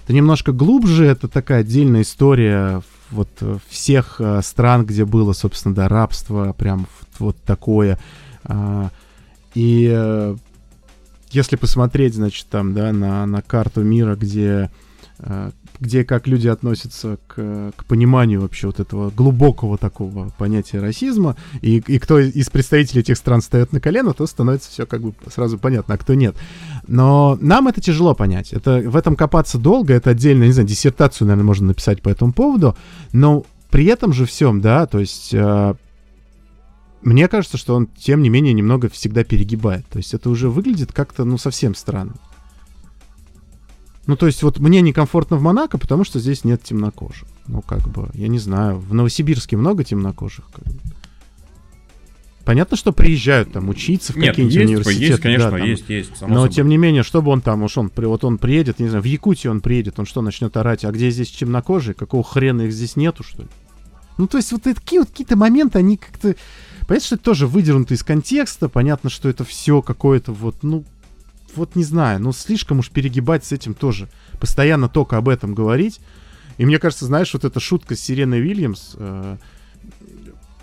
Это немножко глубже, это такая отдельная история вот всех а, стран, где было, собственно, да, рабство, прям вот такое. А, и э, если посмотреть, значит, там, да, на, на карту мира, где где как люди относятся к, к пониманию вообще вот этого глубокого такого понятия расизма, и, и кто из представителей этих стран встает на колено, то становится все как бы сразу понятно, а кто нет. Но нам это тяжело понять. Это, в этом копаться долго, это отдельно, не знаю, диссертацию, наверное, можно написать по этому поводу, но при этом же всем, да, то есть... Э, мне кажется, что он, тем не менее, немного всегда перегибает. То есть это уже выглядит как-то, ну, совсем странно. Ну, то есть вот мне некомфортно в Монако, потому что здесь нет темнокожих. Ну, как бы, я не знаю, в Новосибирске много темнокожих? Как бы. Понятно, что приезжают там учиться в какие-нибудь есть, университеты. Есть, конечно, да, там, есть, есть. Само но собой. тем не менее, чтобы он там, уж он, вот он приедет, не знаю, в Якутию он приедет, он что, начнет орать, а где здесь темнокожие? Какого хрена их здесь нету, что ли? Ну, то есть вот такие вот какие-то моменты, они как-то... Понятно, что это тоже выдернуто из контекста, понятно, что это все какое-то вот, ну, вот не знаю, ну слишком уж перегибать с этим тоже. Постоянно только об этом говорить. И мне кажется, знаешь, вот эта шутка с Сиреной Вильямс, э,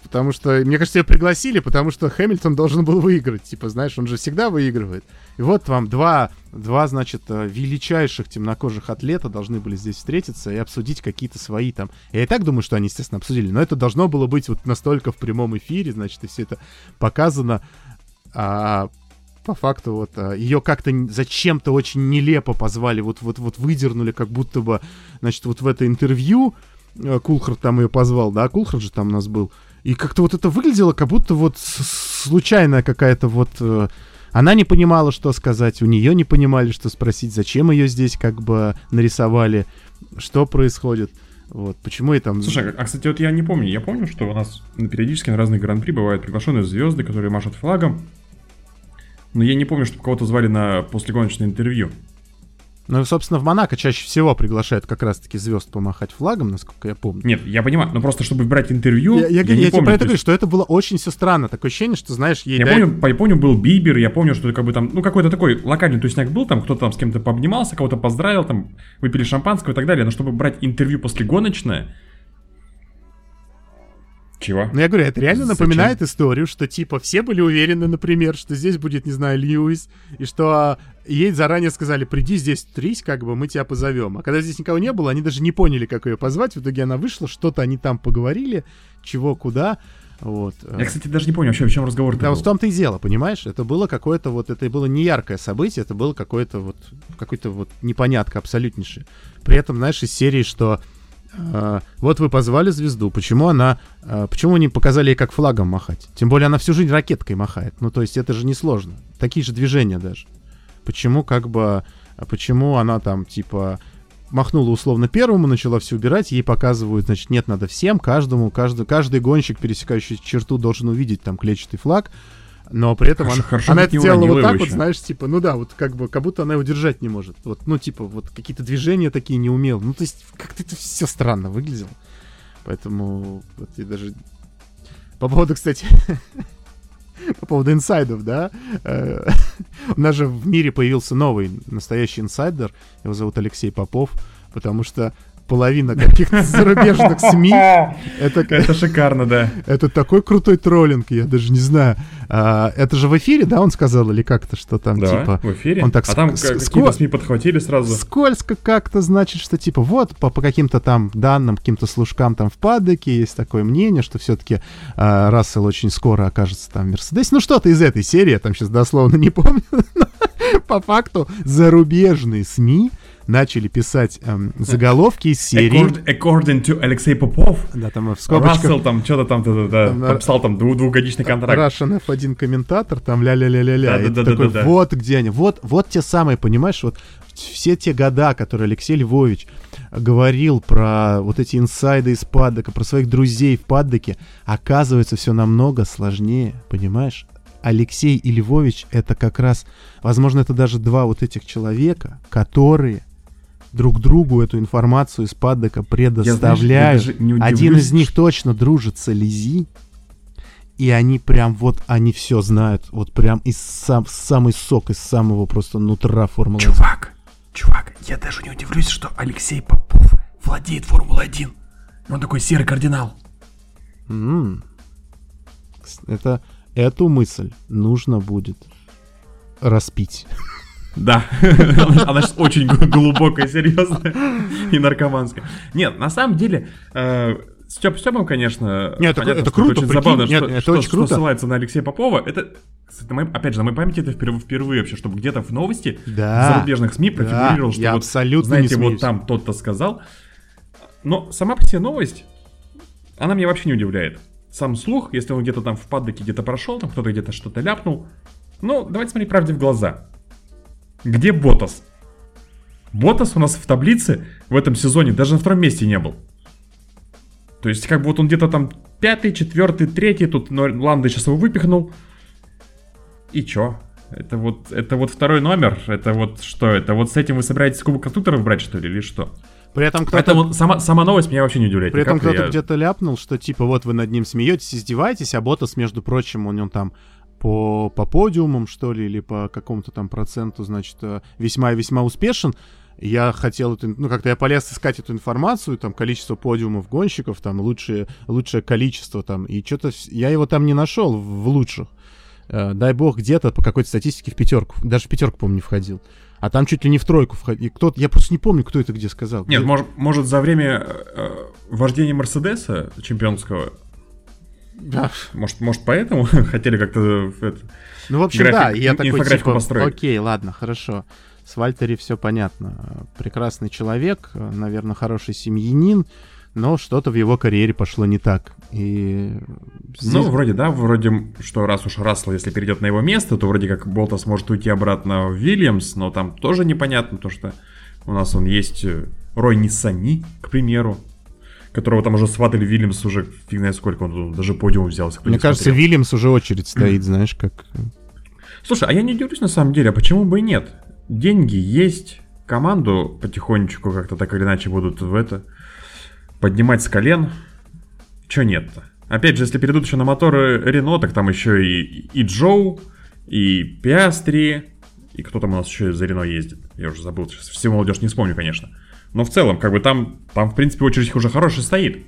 потому что, мне кажется, ее пригласили, потому что Хэмилтон должен был выиграть. Типа, знаешь, он же всегда выигрывает. И вот вам два, два, значит, э, величайших темнокожих атлета должны были здесь встретиться и обсудить какие-то свои там. Я и так думаю, что они, естественно, обсудили, но это должно было быть вот настолько в прямом эфире, значит, и все это показано. А по факту вот а, ее как-то зачем-то очень нелепо позвали, вот, вот, вот выдернули, как будто бы, значит, вот в это интервью э, Кулхард там ее позвал, да, Кулхард же там у нас был, и как-то вот это выглядело, как будто вот случайная какая-то вот... Э, она не понимала, что сказать, у нее не понимали, что спросить, зачем ее здесь как бы нарисовали, что происходит. Вот, почему и там... Слушай, а, кстати, вот я не помню. Я помню, что у нас периодически на разных гран-при бывают приглашенные звезды, которые машут флагом. Но я не помню, чтобы кого-то звали на послегоночное интервью. Ну, собственно, в Монако чаще всего приглашают как раз-таки звезд помахать флагом, насколько я помню. Нет, я понимаю, но просто чтобы брать интервью, я, я, я, я, не я помню. про это говорю, что это было очень все странно. Такое ощущение, что, знаешь, ей Я дали- помню, я помню, был Бибер, я помню, что как бы там, ну, какой-то такой локальный тусняк был, там кто-то там с кем-то пообнимался, кого-то поздравил, там, выпили шампанского и так далее, но чтобы брать интервью после гоночное... Чего? Ну, я говорю, это реально Зачем? напоминает историю, что, типа, все были уверены, например, что здесь будет, не знаю, Льюис, и что а, ей заранее сказали, приди здесь трись, как бы, мы тебя позовем. А когда здесь никого не было, они даже не поняли, как ее позвать. В итоге она вышла, что-то они там поговорили, чего, куда. Вот. Я, кстати, даже не помню вообще, о чем разговор Да, был. вот в том-то и дело, понимаешь? Это было какое-то вот, это было не яркое событие, это было какое-то вот, какой-то вот непонятка абсолютнейшая. При этом, знаешь, из серии, что э, вот вы позвали звезду, почему она, э, почему не показали ей как флагом махать? Тем более она всю жизнь ракеткой махает. Ну, то есть это же несложно. Такие же движения даже. Почему как бы, а почему она там типа махнула условно первому, начала все убирать, ей показывают, значит, нет, надо всем, каждому, каждый, каждый гонщик, пересекающий черту, должен увидеть там клетчатый флаг, но при этом Хорошо- она, хорошо она это делала вот так вот, знаешь, типа, ну да, вот как бы, как будто она его держать не может. Вот, ну, типа, вот какие-то движения такие не умел. Ну, то есть, как-то это все странно выглядело. Поэтому, вот я даже... По поводу, кстати, по поводу инсайдов, да? Э, у нас же в мире появился новый настоящий инсайдер. Его зовут Алексей Попов, потому что половина каких-то зарубежных СМИ. Это, это шикарно, да. Это такой крутой троллинг, я даже не знаю. А, это же в эфире, да, он сказал, или как-то, что там, да, типа... в эфире. Он так а там какие-то СМИ подхватили сразу. Скользко как-то, значит, что типа вот по, по каким-то там данным, каким-то служкам там в паддеке есть такое мнение, что все-таки а, Рассел очень скоро окажется там в Мерседесе. Ну, что-то из этой серии, я там сейчас дословно не помню. по факту зарубежные СМИ начали писать эм, заголовки из серии. According, according to Алексей Попов. Да, там в скобочках. Рассел там что-то там, да, да, Там, да, подписал там двух, двухгодичный контракт. Russian F1 комментатор, там ля-ля-ля-ля-ля. Да, да, да, такой, да, да. вот где они, вот, вот те самые, понимаешь, вот все те года, которые Алексей Львович говорил про вот эти инсайды из паддока, про своих друзей в паддоке, оказывается, все намного сложнее, понимаешь? Алексей и Львович это как раз, возможно, это даже два вот этих человека, которые друг другу эту информацию из паддока предоставляют. я даже не Один из них точно дружит с Элизи, и они прям вот, они все знают, вот прям из сам, самый сок, из самого просто нутра Формулы. Чувак, чувак, я даже не удивлюсь, что Алексей Попов владеет Формулой-1. Он такой серый кардинал. М. Это, эту мысль нужно будет распить. Да, она сейчас очень глубокая, серьезная и наркоманская. Нет, на самом деле, э, Степ Степом, конечно, Нет, это- понятно, это что круто, очень прикинь. забавно, Нет, что, это что- очень что круто. ссылается на Алексея Попова. Это, кстати, на моей- опять же, на моей памяти это впервые, впервые вообще, чтобы где-то в новости Да, зарубежных СМИ да, профигурировал, что я вот, абсолютно не знаете, вот смеюсь. там тот-то сказал. Но сама по себе новость, она меня вообще не удивляет. Сам слух, если он где-то там в паддоке где-то прошел, там кто-то где-то что-то ляпнул. Ну, давайте смотреть правде в глаза. Где Ботас? Ботас у нас в таблице в этом сезоне даже на втором месте не был. То есть, как бы вот он где-то там пятый, четвертый, третий, тут Ланда сейчас его выпихнул. И чё? Это вот, это вот второй номер, это вот что это? Вот с этим вы собираетесь Кубок Конструкторов брать, что ли, или что? При этом кто-то Поэтому сама, сама новость меня вообще не удивляет. При этом кто-то Я- где-то ляпнул, что типа вот вы над ним смеетесь, издеваетесь, а Ботас, между прочим, у него там по, по подиумам, что ли, или по какому-то там проценту, значит, э, весьма и весьма успешен. Я хотел, эту, ну, как-то я полез искать эту информацию, там, количество подиумов гонщиков, там, лучшее, лучшее количество, там, и что-то я его там не нашел в, лучших. Э, дай бог, где-то по какой-то статистике в пятерку, даже в пятерку, по-моему, не входил. А там чуть ли не в тройку входил. И кто-то, я просто не помню, кто это где сказал. Нет, Где- может, может за время э, вождения Мерседеса чемпионского, Да. может, может поэтому хотели как-то э, Ну, в общем, график, да, я такой, типа, построить. окей, ладно, хорошо. С Вальтери все понятно. Прекрасный человек, наверное, хороший семьянин, но что-то в его карьере пошло не так. И здесь- Ну, вроде, да, вроде, что раз уж Рассел, если перейдет на его место, то вроде как Болтас может уйти обратно в Вильямс, но там тоже непонятно, то что у нас он есть э, Рой Ниссани, к примеру, которого там уже сватали Вильямс уже фиг знает сколько, он даже подиум взялся. мне не кажется, смотрел. Вильямс уже очередь стоит, знаешь, как... Слушай, а я не удивлюсь на самом деле, а почему бы и нет? Деньги есть, команду потихонечку как-то так или иначе будут в это поднимать с колен. Чё нет-то? Опять же, если перейдут еще на моторы Рено, так там еще и, и Джоу, и Пиастри, и кто там у нас еще за Рено ездит. Я уже забыл, сейчас всю молодежь не вспомню, конечно. Но в целом, как бы там, там в принципе, очередь уже хорошая стоит.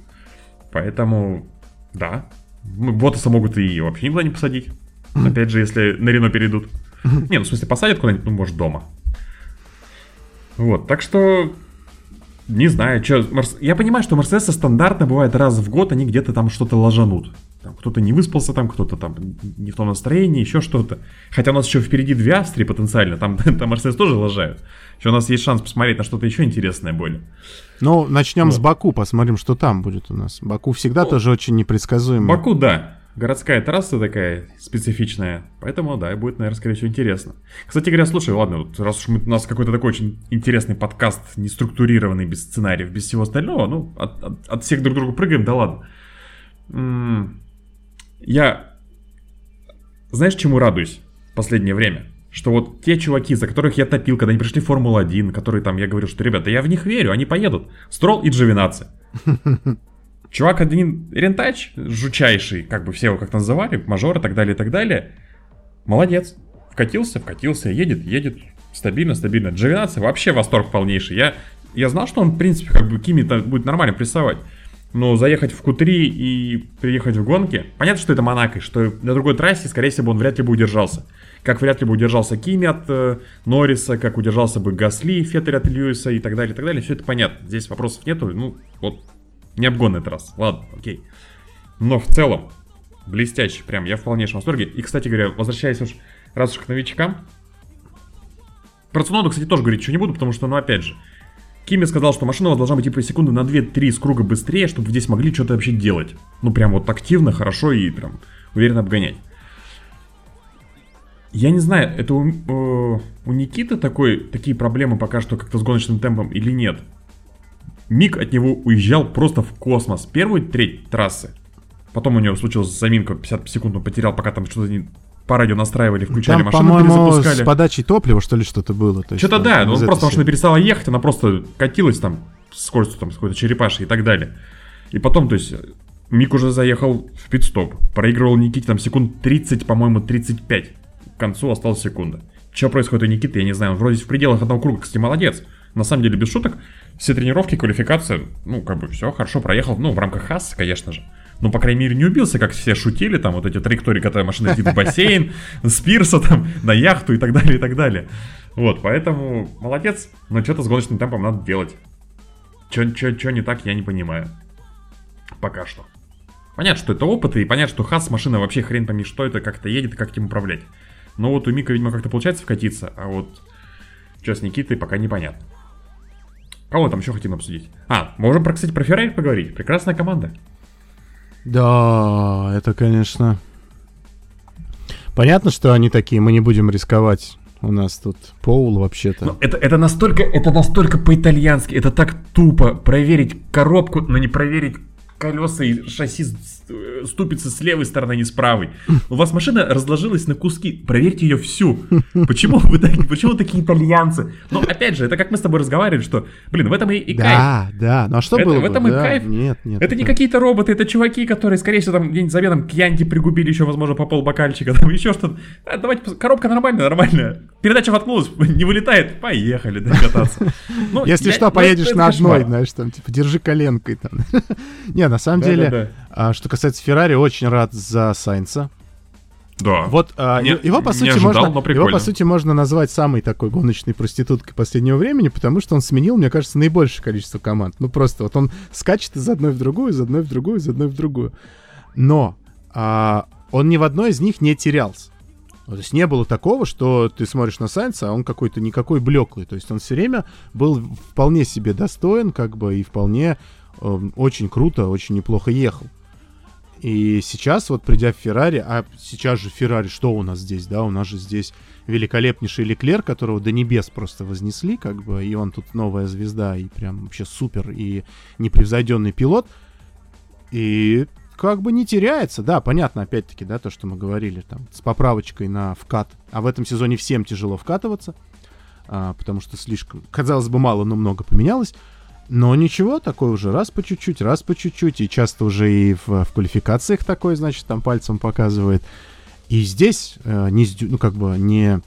Поэтому, да, ну, Ботаса могут и вообще никуда не посадить. Опять же, если на Рено перейдут. Не, ну в смысле посадят куда-нибудь, ну может дома. Вот, так что не знаю, что. Я понимаю, что Мерседесы стандартно бывает раз в год, они где-то там что-то ложанут. Там кто-то не выспался, там кто-то там не в том настроении, еще что-то. Хотя у нас еще впереди две Австрии потенциально, там, там Мерседес тоже лажают. Еще у нас есть шанс посмотреть на что-то еще интересное более. Ну, начнем с Вот. Баку, посмотрим, что там будет у нас. Баку всегда Ну, тоже очень непредсказуемый. Баку, да. Городская трасса такая специфичная. Поэтому, да, будет, наверное, скорее всего, интересно. Кстати говоря, слушай, ладно, вот раз уж мы, у нас какой-то такой очень интересный подкаст, не структурированный, без сценариев, без всего остального, ну, от, от- от всех друг друга прыгаем, да ладно. Я, знаешь, чему радуюсь в последнее время? Что вот те чуваки, за которых я топил, когда они пришли в Формулу-1, которые там, я говорю, что, ребята, я в них верю, они поедут. Строл и Джовинаци. Чувак один рентач, жучайший, как бы все его как называли, мажор и так далее, и так далее. Молодец. Вкатился, вкатился, едет, едет. Стабильно, стабильно. Джовинаци вообще восторг полнейший. Я, я знал, что он, в принципе, как бы Кими будет нормально прессовать. Но заехать в Q3 и приехать в гонки, понятно, что это Монако, что на другой трассе, скорее всего, он вряд ли бы удержался. Как вряд ли бы удержался Кими от э, Норриса, как удержался бы Гасли, Феттель от Льюиса и так далее, и так далее. Все это понятно. Здесь вопросов нету. Ну, вот, не обгон этот раз. Ладно, окей. Но в целом, блестящий, прям, я в полнейшем восторге. И, кстати говоря, возвращаясь уж раз уж к новичкам, про Цуноду, кстати, тоже говорить ничего не буду, потому что, ну, опять же, Кими сказал, что машина у вас должна быть типа секунды на 2-3 с круга быстрее, чтобы вы здесь могли что-то вообще делать. Ну, прям вот активно, хорошо и прям уверенно обгонять. Я не знаю, это у, э, у Никиты такой, такие проблемы пока что как-то с гоночным темпом или нет. Мик от него уезжал просто в космос. Первую треть трассы. Потом у него случилась заминка, 50 секунд он потерял, пока там что-то не по радио настраивали, включали Там, машину, перезапускали. с подачей топлива, что ли, что-то было. Что-то там, да, из ну просто машина перестала ехать, она просто катилась там с скоростью там, с какой-то черепашей и так далее. И потом, то есть, Мик уже заехал в пит-стоп, проигрывал Никите там секунд 30, по-моему, 35. К концу осталась секунда. Что происходит у Никиты, я не знаю, он вроде в пределах одного круга, кстати, молодец. На самом деле, без шуток, все тренировки, квалификация, ну, как бы все, хорошо проехал, ну, в рамках Хасса, конечно же. Ну, по крайней мере, не убился, как все шутили, там, вот эти траектории, когда машина летит в бассейн, с пирса, там, на яхту и так далее, и так далее. Вот, поэтому молодец, но что-то с гоночным темпом надо делать. Что не так, я не понимаю. Пока что. Понятно, что это опыт, и понятно, что Хас машина вообще хрен пойми, что это, как это едет как этим управлять. Но вот у Мика, видимо, как-то получается вкатиться, а вот что с Никитой, пока непонятно. Кого там еще хотим обсудить? А, можем, кстати, про Феррари поговорить. Прекрасная команда. Да, это, конечно... Понятно, что они такие, мы не будем рисковать. У нас тут Поул вообще-то. Но это, это настолько, это настолько по-итальянски, это так тупо проверить коробку, но не проверить колеса и шасси э, ступицы с левой стороны, а не с правой. У вас машина разложилась на куски, проверьте ее всю. Почему вы такие, почему такие итальянцы? Но опять же, это как мы с тобой разговаривали, что, блин, в этом и, и кайф. Да, да. Ну а что Это- было в бы? этом и Да, кайф. Нет, нет. Это не какие-то роботы, это чуваки, которые, скорее всего, там где-нибудь за обедом кьянти пригубили еще, возможно, по полбокальчика, там еще что-то. А, давайте, коробка нормальная, нормальная. Передача воткнулась, не вылетает, поехали, да, кататься. Ну, Если я- что, поедешь на одной, знаешь, там, типа, держи коленкой там. Не, на самом деле, Да-да-да. а, что касается Феррари, очень рад за Сайнца. Да. Вот а, Не- его, по сути, ожидал, можно, но его, по сути, можно назвать самой такой гоночной проституткой последнего времени, потому что он сменил, мне кажется, наибольшее количество команд. Ну, просто вот он скачет из одной в другую, из одной в другую, из одной в другую. Но а, он ни в одной из них не терялся. То есть не было такого, что ты смотришь на Сайнца, а он какой-то никакой блеклый. То есть он все время был вполне себе достоин, как бы, и вполне очень круто, очень неплохо ехал. И сейчас, вот придя в Феррари, а сейчас же Феррари, что у нас здесь, да, у нас же здесь великолепнейший Леклер, которого до небес просто вознесли, как бы, и он тут новая звезда, и прям вообще супер, и непревзойденный пилот, и как бы не теряется, да, понятно, опять-таки, да, то, что мы говорили, там, с поправочкой на вкат, а в этом сезоне всем тяжело вкатываться, а, потому что слишком, казалось бы, мало, но много поменялось, но ничего, такой уже раз по чуть-чуть, раз по чуть-чуть, и часто уже и в, в квалификациях такой, значит, там пальцем показывает. И здесь э, не, ну, как бы не м,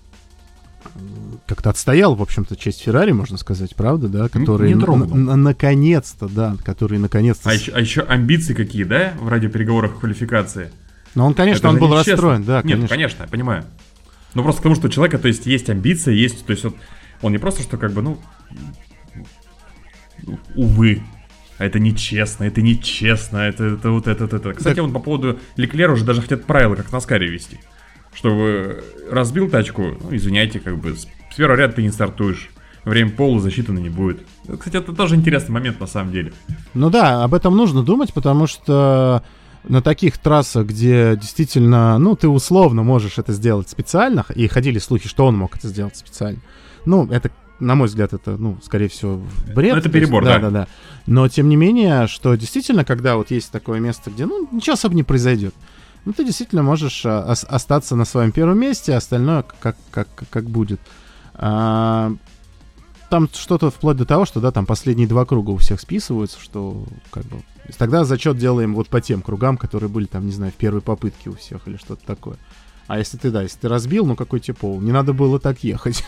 как-то отстоял, в общем-то, честь Феррари, можно сказать, правда, да, который наконец-то, да, который наконец-то... А еще, а еще амбиции какие, да, в радиопереговорах квалификации? Но он, конечно, Это он был расстроен, да, Нет, конечно. конечно, я понимаю. Но просто к тому, что у человека, то есть, есть амбиции, есть, то есть, он, он не просто, что как бы, ну, увы, а это нечестно, это нечестно, это, это вот это, это, это. Кстати, Так- он по поводу Леклера уже даже хотят правила, как на Скаре вести. Чтобы разбил тачку, ну, извиняйте, как бы, с с первого ряда ты не стартуешь. Время пола засчитано не будет. Кстати, это тоже интересный момент на самом деле. Ну да, об этом нужно думать, потому что на таких трассах, где действительно, ну, ты условно можешь это сделать специально, и ходили слухи, что он мог это сделать специально. Ну, это, на мой взгляд, это, ну, скорее всего, бред. Ну, это То есть, перебор, да. Да, да, да. Но, тем не менее, что действительно, когда вот есть такое место, где, ну, ничего особо не произойдет, ну, ты действительно можешь а, ос- остаться на своем первом месте, а остальное как, как, как будет. А, там что-то вплоть до того, что, да, там последние два круга у всех списываются, что, как бы, тогда зачет делаем вот по тем кругам, которые были, там, не знаю, в первой попытке у всех или что-то такое. А если ты, да, если ты разбил, ну какой тебе пол? Не надо было так ехать.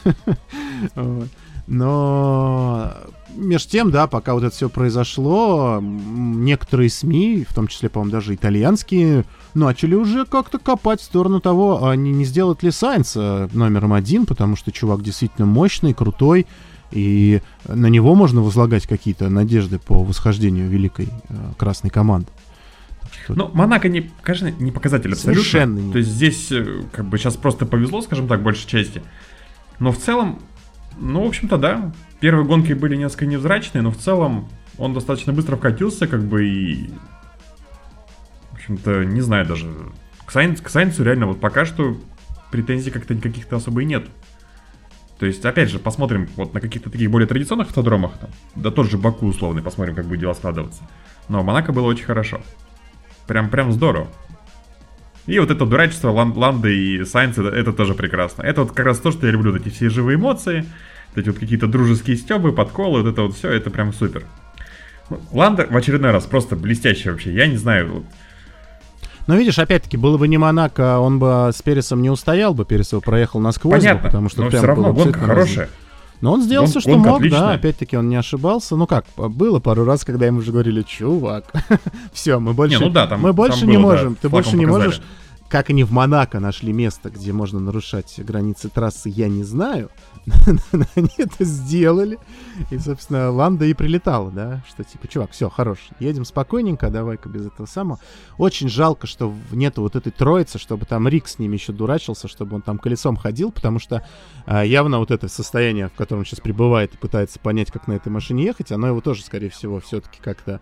Но между тем, да, пока вот это все произошло, некоторые СМИ, в том числе, по-моему, даже итальянские, начали уже как-то копать в сторону того, а не, не сделать ли Сайнца номером один, потому что чувак действительно мощный, крутой, и на него можно возлагать какие-то надежды по восхождению великой э, красной команды. Ну, Монако, не, конечно, не показатель абсолютно. Совершенно. То есть здесь, э, как бы, сейчас просто повезло, скажем так, большей части. Но в целом, ну, в общем-то, да. Первые гонки были несколько невзрачные, но в целом он достаточно быстро вкатился, как бы, и... В общем-то, не знаю даже. К, Сайнц, к Сайнцу реально вот пока что претензий как-то каких-то особо и нет. То есть, опять же, посмотрим вот на каких-то таких более традиционных автодромах, там, да тот же Баку условный, посмотрим, как будет дело складываться. Но в Монако было очень хорошо. Прям, прям здорово. И вот это дурачество Лан- Ланды и Сайнца, это, это тоже прекрасно. Это вот как раз то, что я люблю, вот эти все живые эмоции, вот эти вот какие-то дружеские стебы, подколы, вот это вот все, это прям супер. Ну, Ланда в очередной раз просто блестящий вообще. Я не знаю, вот, Но видишь, опять-таки, было бы не Монако, он бы с Пересом не устоял бы, Перес его проехал насквозь, бы, понятно, потому что но все равно гонка разный. хорошая. Но он сделал все, что мог, отличная. да, опять-таки он не ошибался. Ну как, было пару раз, когда ему уже говорили, чувак, все, мы больше, ну да, там- мы больше там не да, можем, ты больше не показали. можешь, как они в Монако нашли место, где можно нарушать границы трассы, я не знаю. Но Они это сделали. И, собственно, Ланда и прилетала, да, что типа, чувак, все, хорош, едем спокойненько, давай-ка без этого самого. Очень жалко, что нету вот этой троицы, чтобы там Рик с ними еще дурачился, чтобы он там колесом ходил, потому что а, явно вот это состояние, в котором он сейчас пребывает и пытается понять, как на этой машине ехать, оно его тоже, скорее всего, все-таки как-то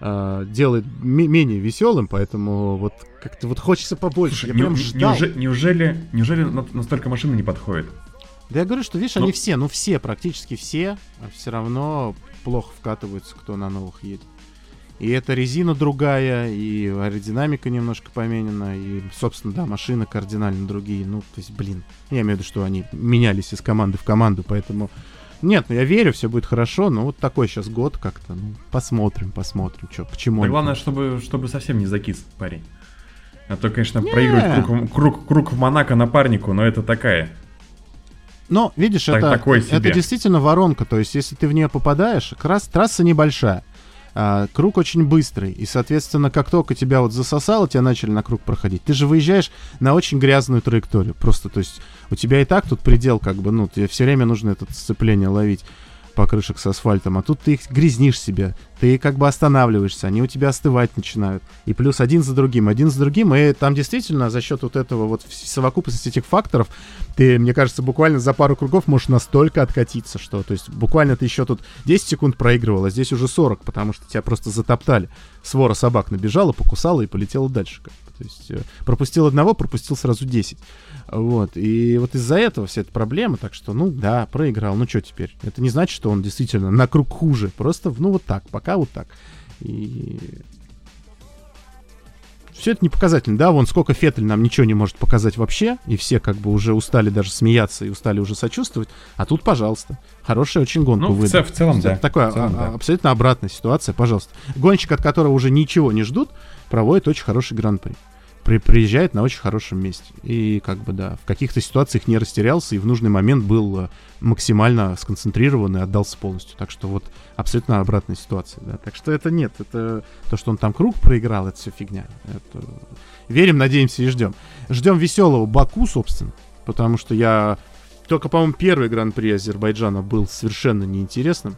а, делает ме- менее веселым, поэтому вот как-то вот хочется побольше. Я не- прям ждал. неуже- неужели, неужели на- настолько машины не подходит? Да я говорю, что, видишь, Ну- они все, ну все, практически все, все равно плохо вкатываются, кто на новых едет. И эта резина другая, и аэродинамика немножко поменена, и, собственно, да, машины кардинально другие. Ну, то есть, блин, я имею в виду, что они менялись из команды в команду, поэтому... Нет, ну я верю, все будет хорошо, но вот такой сейчас год как-то, ну, посмотрим, посмотрим, что, к чему Да главное, чтобы, чтобы совсем не закис парень. А то, конечно, проигрывать круг, круг, круг в Монако напарнику, но это такая. Но, видишь, Так- это, такой себе. это действительно воронка. То есть, если ты в нее попадаешь, как раз трасса небольшая. А, круг очень быстрый. И, соответственно, как только тебя вот засосало, тебя начали на круг проходить. Ты же выезжаешь на очень грязную траекторию. Просто, то есть, у тебя и так тут предел, как бы, ну, тебе все время нужно это сцепление ловить покрышек с асфальтом, а тут ты их грязнишь себе, ты как бы останавливаешься, они у тебя остывать начинают. И плюс один за другим, один за другим, и там действительно за счет вот этого вот совокупности этих факторов ты, мне кажется, буквально за пару кругов можешь настолько откатиться, что, то есть буквально ты еще тут 10 секунд проигрывал, а здесь уже 40, потому что тебя просто затоптали. Свора собак набежала, покусала и полетела дальше. Как. То есть э, пропустил одного, пропустил сразу 10. Вот, и вот из-за этого вся эта проблема, так что, ну, да, проиграл, ну, что теперь? Это не значит, что он действительно на круг хуже, просто, ну, вот так, пока вот так. И все это не показательно, да, вон сколько Феттель нам ничего не может показать вообще, и все как бы уже устали даже смеяться и устали уже сочувствовать, а тут, пожалуйста, хорошая очень гонку Ну, в, выдал. ц- в целом, да. Такая В целом, а- да. абсолютно обратная ситуация, пожалуйста. Гонщик, от которого уже ничего не ждут, проводит очень хороший гран-при. При, приезжает на очень хорошем месте. И как бы, да, в каких-то ситуациях не растерялся и в нужный момент был э, максимально сконцентрирован и отдался полностью. Так что вот абсолютно обратная ситуация, да. Так что это нет, это то, что он там круг проиграл, это все фигня. Это... Верим, надеемся и ждем. Ждем веселого Баку, собственно, потому что я... Только, по-моему, первый гран-при Азербайджана был совершенно неинтересным.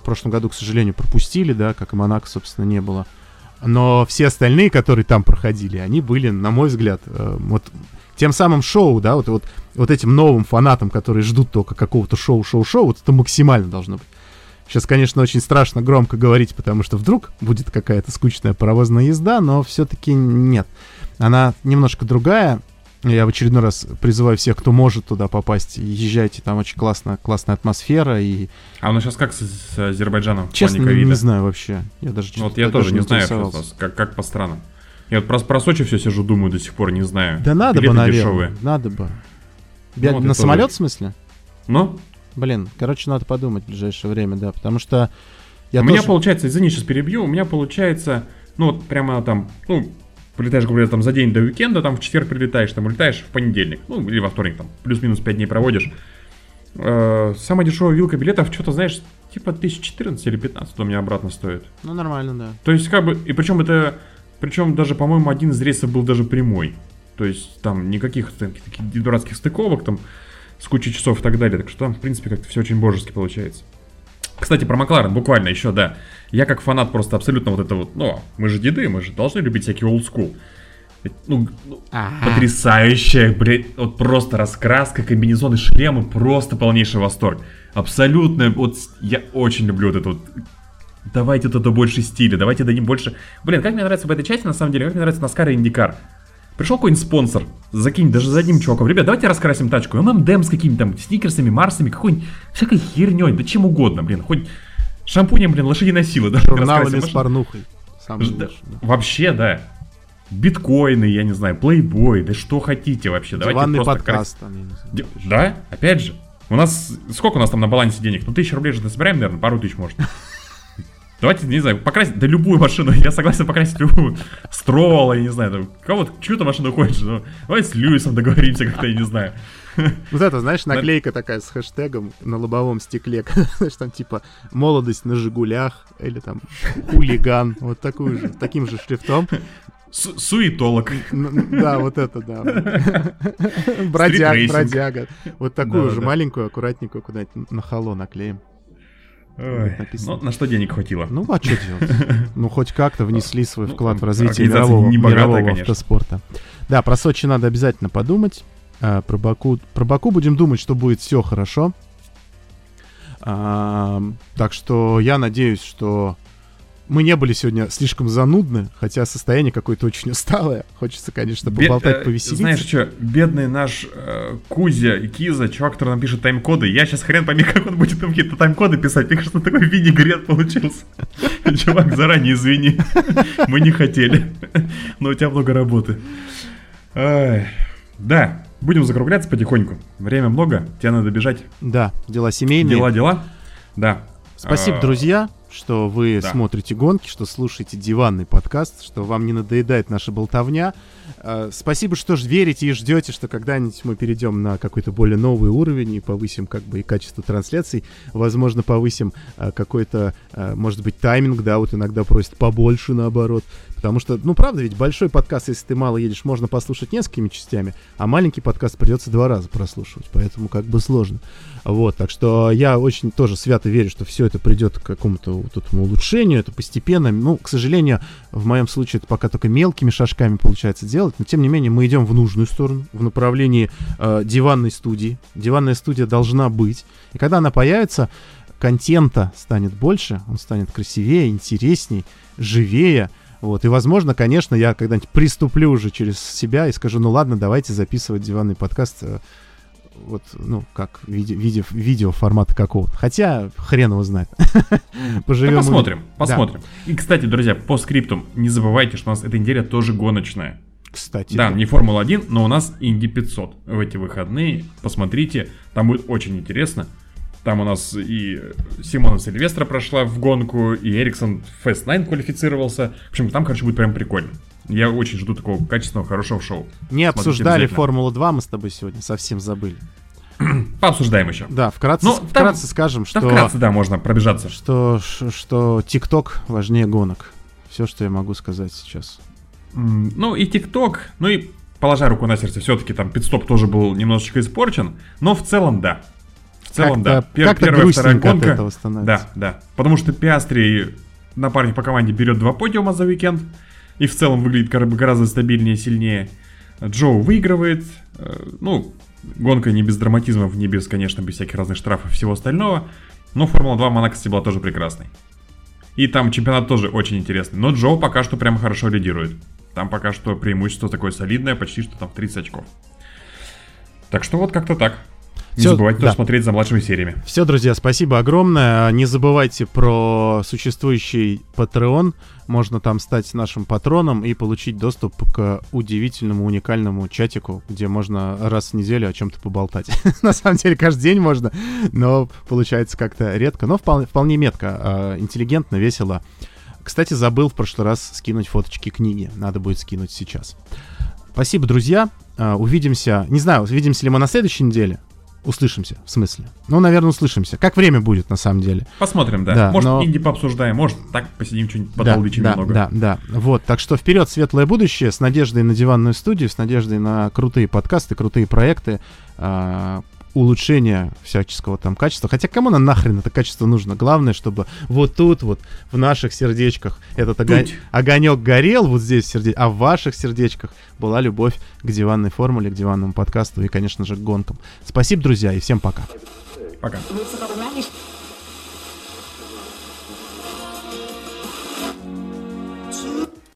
В прошлом году, к сожалению, пропустили, да, как и Монако, собственно, не было. Но все остальные, которые там проходили, они были, на мой взгляд, э, вот тем самым шоу, да, вот, вот, вот этим новым фанатам, которые ждут только какого-то шоу, шоу, шоу, вот это максимально должно быть. Сейчас, конечно, очень страшно громко говорить, потому что вдруг будет какая-то скучная паровозная езда, но все-таки нет. Она немножко другая. Я в очередной раз призываю всех, кто может туда попасть, езжайте, там очень классно, классная атмосфера и, А ну сейчас как с, с Азербайджаном честно, не, ковида? знаю вообще. Я даже Ну, вот я тоже не знаю, что- как, как по странам. Я вот про, про Сочи все сижу, думаю, до сих пор не знаю. Да надо бы, Билеты наверное. дешевые. Надо бы. Бя- вот на я самолет, тоже. в смысле? Ну, Блин, короче, надо подумать в ближайшее время, да, потому что я у тоже... меня получается, извини, сейчас перебью, у меня получается, ну вот прямо там, ну, прилетаешь, грубо говоря, там за день до уикенда, там в четверг прилетаешь, там улетаешь в понедельник, ну, или во вторник, там, плюс-минус 5 дней проводишь. Э, самая дешевая вилка билетов, что-то, знаешь, типа 1014 или 15 у меня обратно стоит. Ну, нормально, да. То есть, как бы, и причем это, причем даже, по-моему, один из рейсов был даже прямой. То есть, там никаких там, таких дурацких стыковок, там, с кучей часов и так далее. Так что там, в принципе, как-то все очень божески получается. Кстати, про Макларен буквально еще, да. Я как фанат просто абсолютно вот это вот, ну, мы же деды, мы же должны любить всякий олдскул. Ну, ну Ага. потрясающая, блядь, вот просто раскраска, комбинезоны, шлемы, просто полнейший восторг. Абсолютно, вот я очень люблю вот это вот. Давайте туда больше стиля, давайте дадим больше... Блин, как мне нравится в этой части, на самом деле, как мне нравится Наскар и Индикар. Пришел какой-нибудь спонсор, закинь даже за одним чуваком. Ребят, давайте раскрасим тачку. ММДМ с какими-то там сникерсами, марсами, какой-нибудь всякой херней, да чем угодно, блин. Хоть шампунем, блин, лошадиной силы. Даже Журналами с порнухой. Самый Да, лучший, да. Вообще, да. Биткоины, я не знаю, плейбой, да что хотите вообще. Давайте Диванный просто подкаст. там, я не знаю. Ди- Да, опять же. У нас, сколько у нас там на балансе денег? Ну, тысяча рублей же насобираем, наверное, пару тысяч может. Давайте, не знаю, покрасить, да любую машину, я согласен покрасить любую. Стролла, я не знаю, там, кого-то, чью-то машину хочешь, ну, давай с Льюисом договоримся как-то, я не знаю. Вот это, знаешь, наклейка такая с хэштегом на лобовом стекле. Знаешь, там типа молодость на Жигулях или там хулиган. Вот такую же, таким же шрифтом. Су- Суетолог. Да, вот это, да. Бродяг, Стрит-рейсинг. бродяга. Вот такую же маленькую, аккуратненькую куда-нибудь на halo наклеим. Ой. Ну, на что денег хватило? Ну, а что делать? Ну, хоть как-то внесли свой Ну, вклад в развитие организация мирового, мирового автоспорта. Да, про Сочи надо обязательно подумать. А, про, Баку, про Баку будем думать, что будет все хорошо. А, так что я надеюсь, что мы не были сегодня слишком занудны, хотя состояние какое-то очень усталое. Хочется, конечно, Бед- поболтать, э, повеселиться. Знаешь что, бедный наш э, Кузя и Киза, чувак, который нам пишет тайм-коды, я сейчас хрен пойми, как он будет там какие-то тайм-коды писать. Мне кажется, такой винегрет получился. Чувак, заранее извини. Мы не хотели. Но у тебя много работы. Да, будем закругляться потихоньку. Время много, тебе надо бежать. Да, дела семейные. Дела, дела. Да. Спасибо, А, друзья, что вы да. смотрите гонки, что слушаете диванный подкаст, что вам не надоедает наша болтовня. Э, Спасибо, что ж верите и ждете, что когда-нибудь мы перейдем на какой-то более новый уровень и повысим как бы и качество трансляций. Возможно, повысим э, какой-то, э, может быть, тайминг, да, вот иногда просят побольше наоборот. Потому что, ну, правда, ведь большой подкаст, если ты мало едешь, можно послушать несколькими частями, а маленький подкаст придется два раза прослушивать, поэтому как бы сложно. Вот, так что я очень тоже свято верю, что все это придет к какому-то вот этому улучшению, это постепенно. Ну, к сожалению, в моем случае это пока только мелкими шажками получается делать, но тем не менее мы идем в нужную сторону, в направлении э, диванной студии. Диванная студия должна быть. И когда она появится, контента станет больше, он станет красивее, интересней, живее. Вот, и, возможно, конечно, я когда-нибудь приступлю уже через себя и скажу, ну ладно, давайте записывать диванный подкаст э, вот, ну, как виде, виде, видео формата какого-то. Хотя, хрен его знает. Поживем. Да и- посмотрим, Да. посмотрим. И, кстати, друзья, по скриптам, не забывайте, что у нас эта неделя тоже гоночная. Кстати, Да, не Формула-1, но у нас Инди 500 в эти выходные. Посмотрите, там будет очень интересно. Там у нас и Симона Сильвестра прошла в гонку, и Эриксон Fast 9 квалифицировался. В общем, там, короче, будет прям прикольно. Я очень жду такого качественного, хорошего шоу. не смотрите обсуждали обязательно. Формулу-2 мы с тобой сегодня, совсем забыли. Пообсуждаем еще. Да, вкратце, Ну, там- вкратце скажем, что... вкратце, да, можно пробежаться. что, что ТикТок важнее гонок. Все, что я могу сказать сейчас. Ну и ТикТок, ну и положа руку на сердце, все-таки там пидстоп тоже был немножечко испорчен, но в целом да. В целом да. Пер- как-то первая, вторая грустненько от гонка. этого становится. Да, да. Потому что Пиастри, напарник по команде, берет два подиума за уикенд. И в целом выглядит гора- гораздо стабильнее и сильнее. Джоу выигрывает. э, Ну, гонка не без драматизмов, не без, конечно, без всяких разных штрафов и всего остального. Но Формула-2 в Монако кстати, была тоже прекрасной. И там чемпионат тоже очень интересный. Но Джоу пока что прям хорошо лидирует. Там пока что преимущество такое солидное, почти что там в 30 очков. Так что вот как-то так. Не Всё, забывайте да. смотреть за младшими сериями. Все, друзья, спасибо огромное. Не забывайте про существующий Patreon. Можно там стать нашим патроном и получить доступ к удивительному, уникальному чатику, где можно раз в неделю о чем-то поболтать. На самом деле, каждый день можно, но получается как-то редко, но вполне, вполне метко, а, интеллигентно, весело. Кстати, забыл в прошлый раз скинуть фоточки книги. Надо будет скинуть сейчас. Спасибо, друзья. А, Увидимся. Не знаю, увидимся ли мы на следующей неделе. Услышимся, в смысле. Ну, наверное, услышимся. Как время будет, на самом деле. Посмотрим, да. Да, может, но- инди пообсуждаем, может, так посидим, что-нибудь Да, подолдычим да, немного. да, да. Вот, так что вперед, светлое будущее, с надеждой на диванную студию, с надеждой на крутые подкасты, крутые проекты, улучшение всяческого там качества. Хотя кому на нахрен это качество нужно? Главное, чтобы вот тут вот в наших сердечках этот Тут. огонек горел вот здесь в серде- а в ваших сердечках была любовь к диванной формуле, к диванному подкасту и, конечно же, к гонкам. Спасибо, друзья, и всем пока. Пока.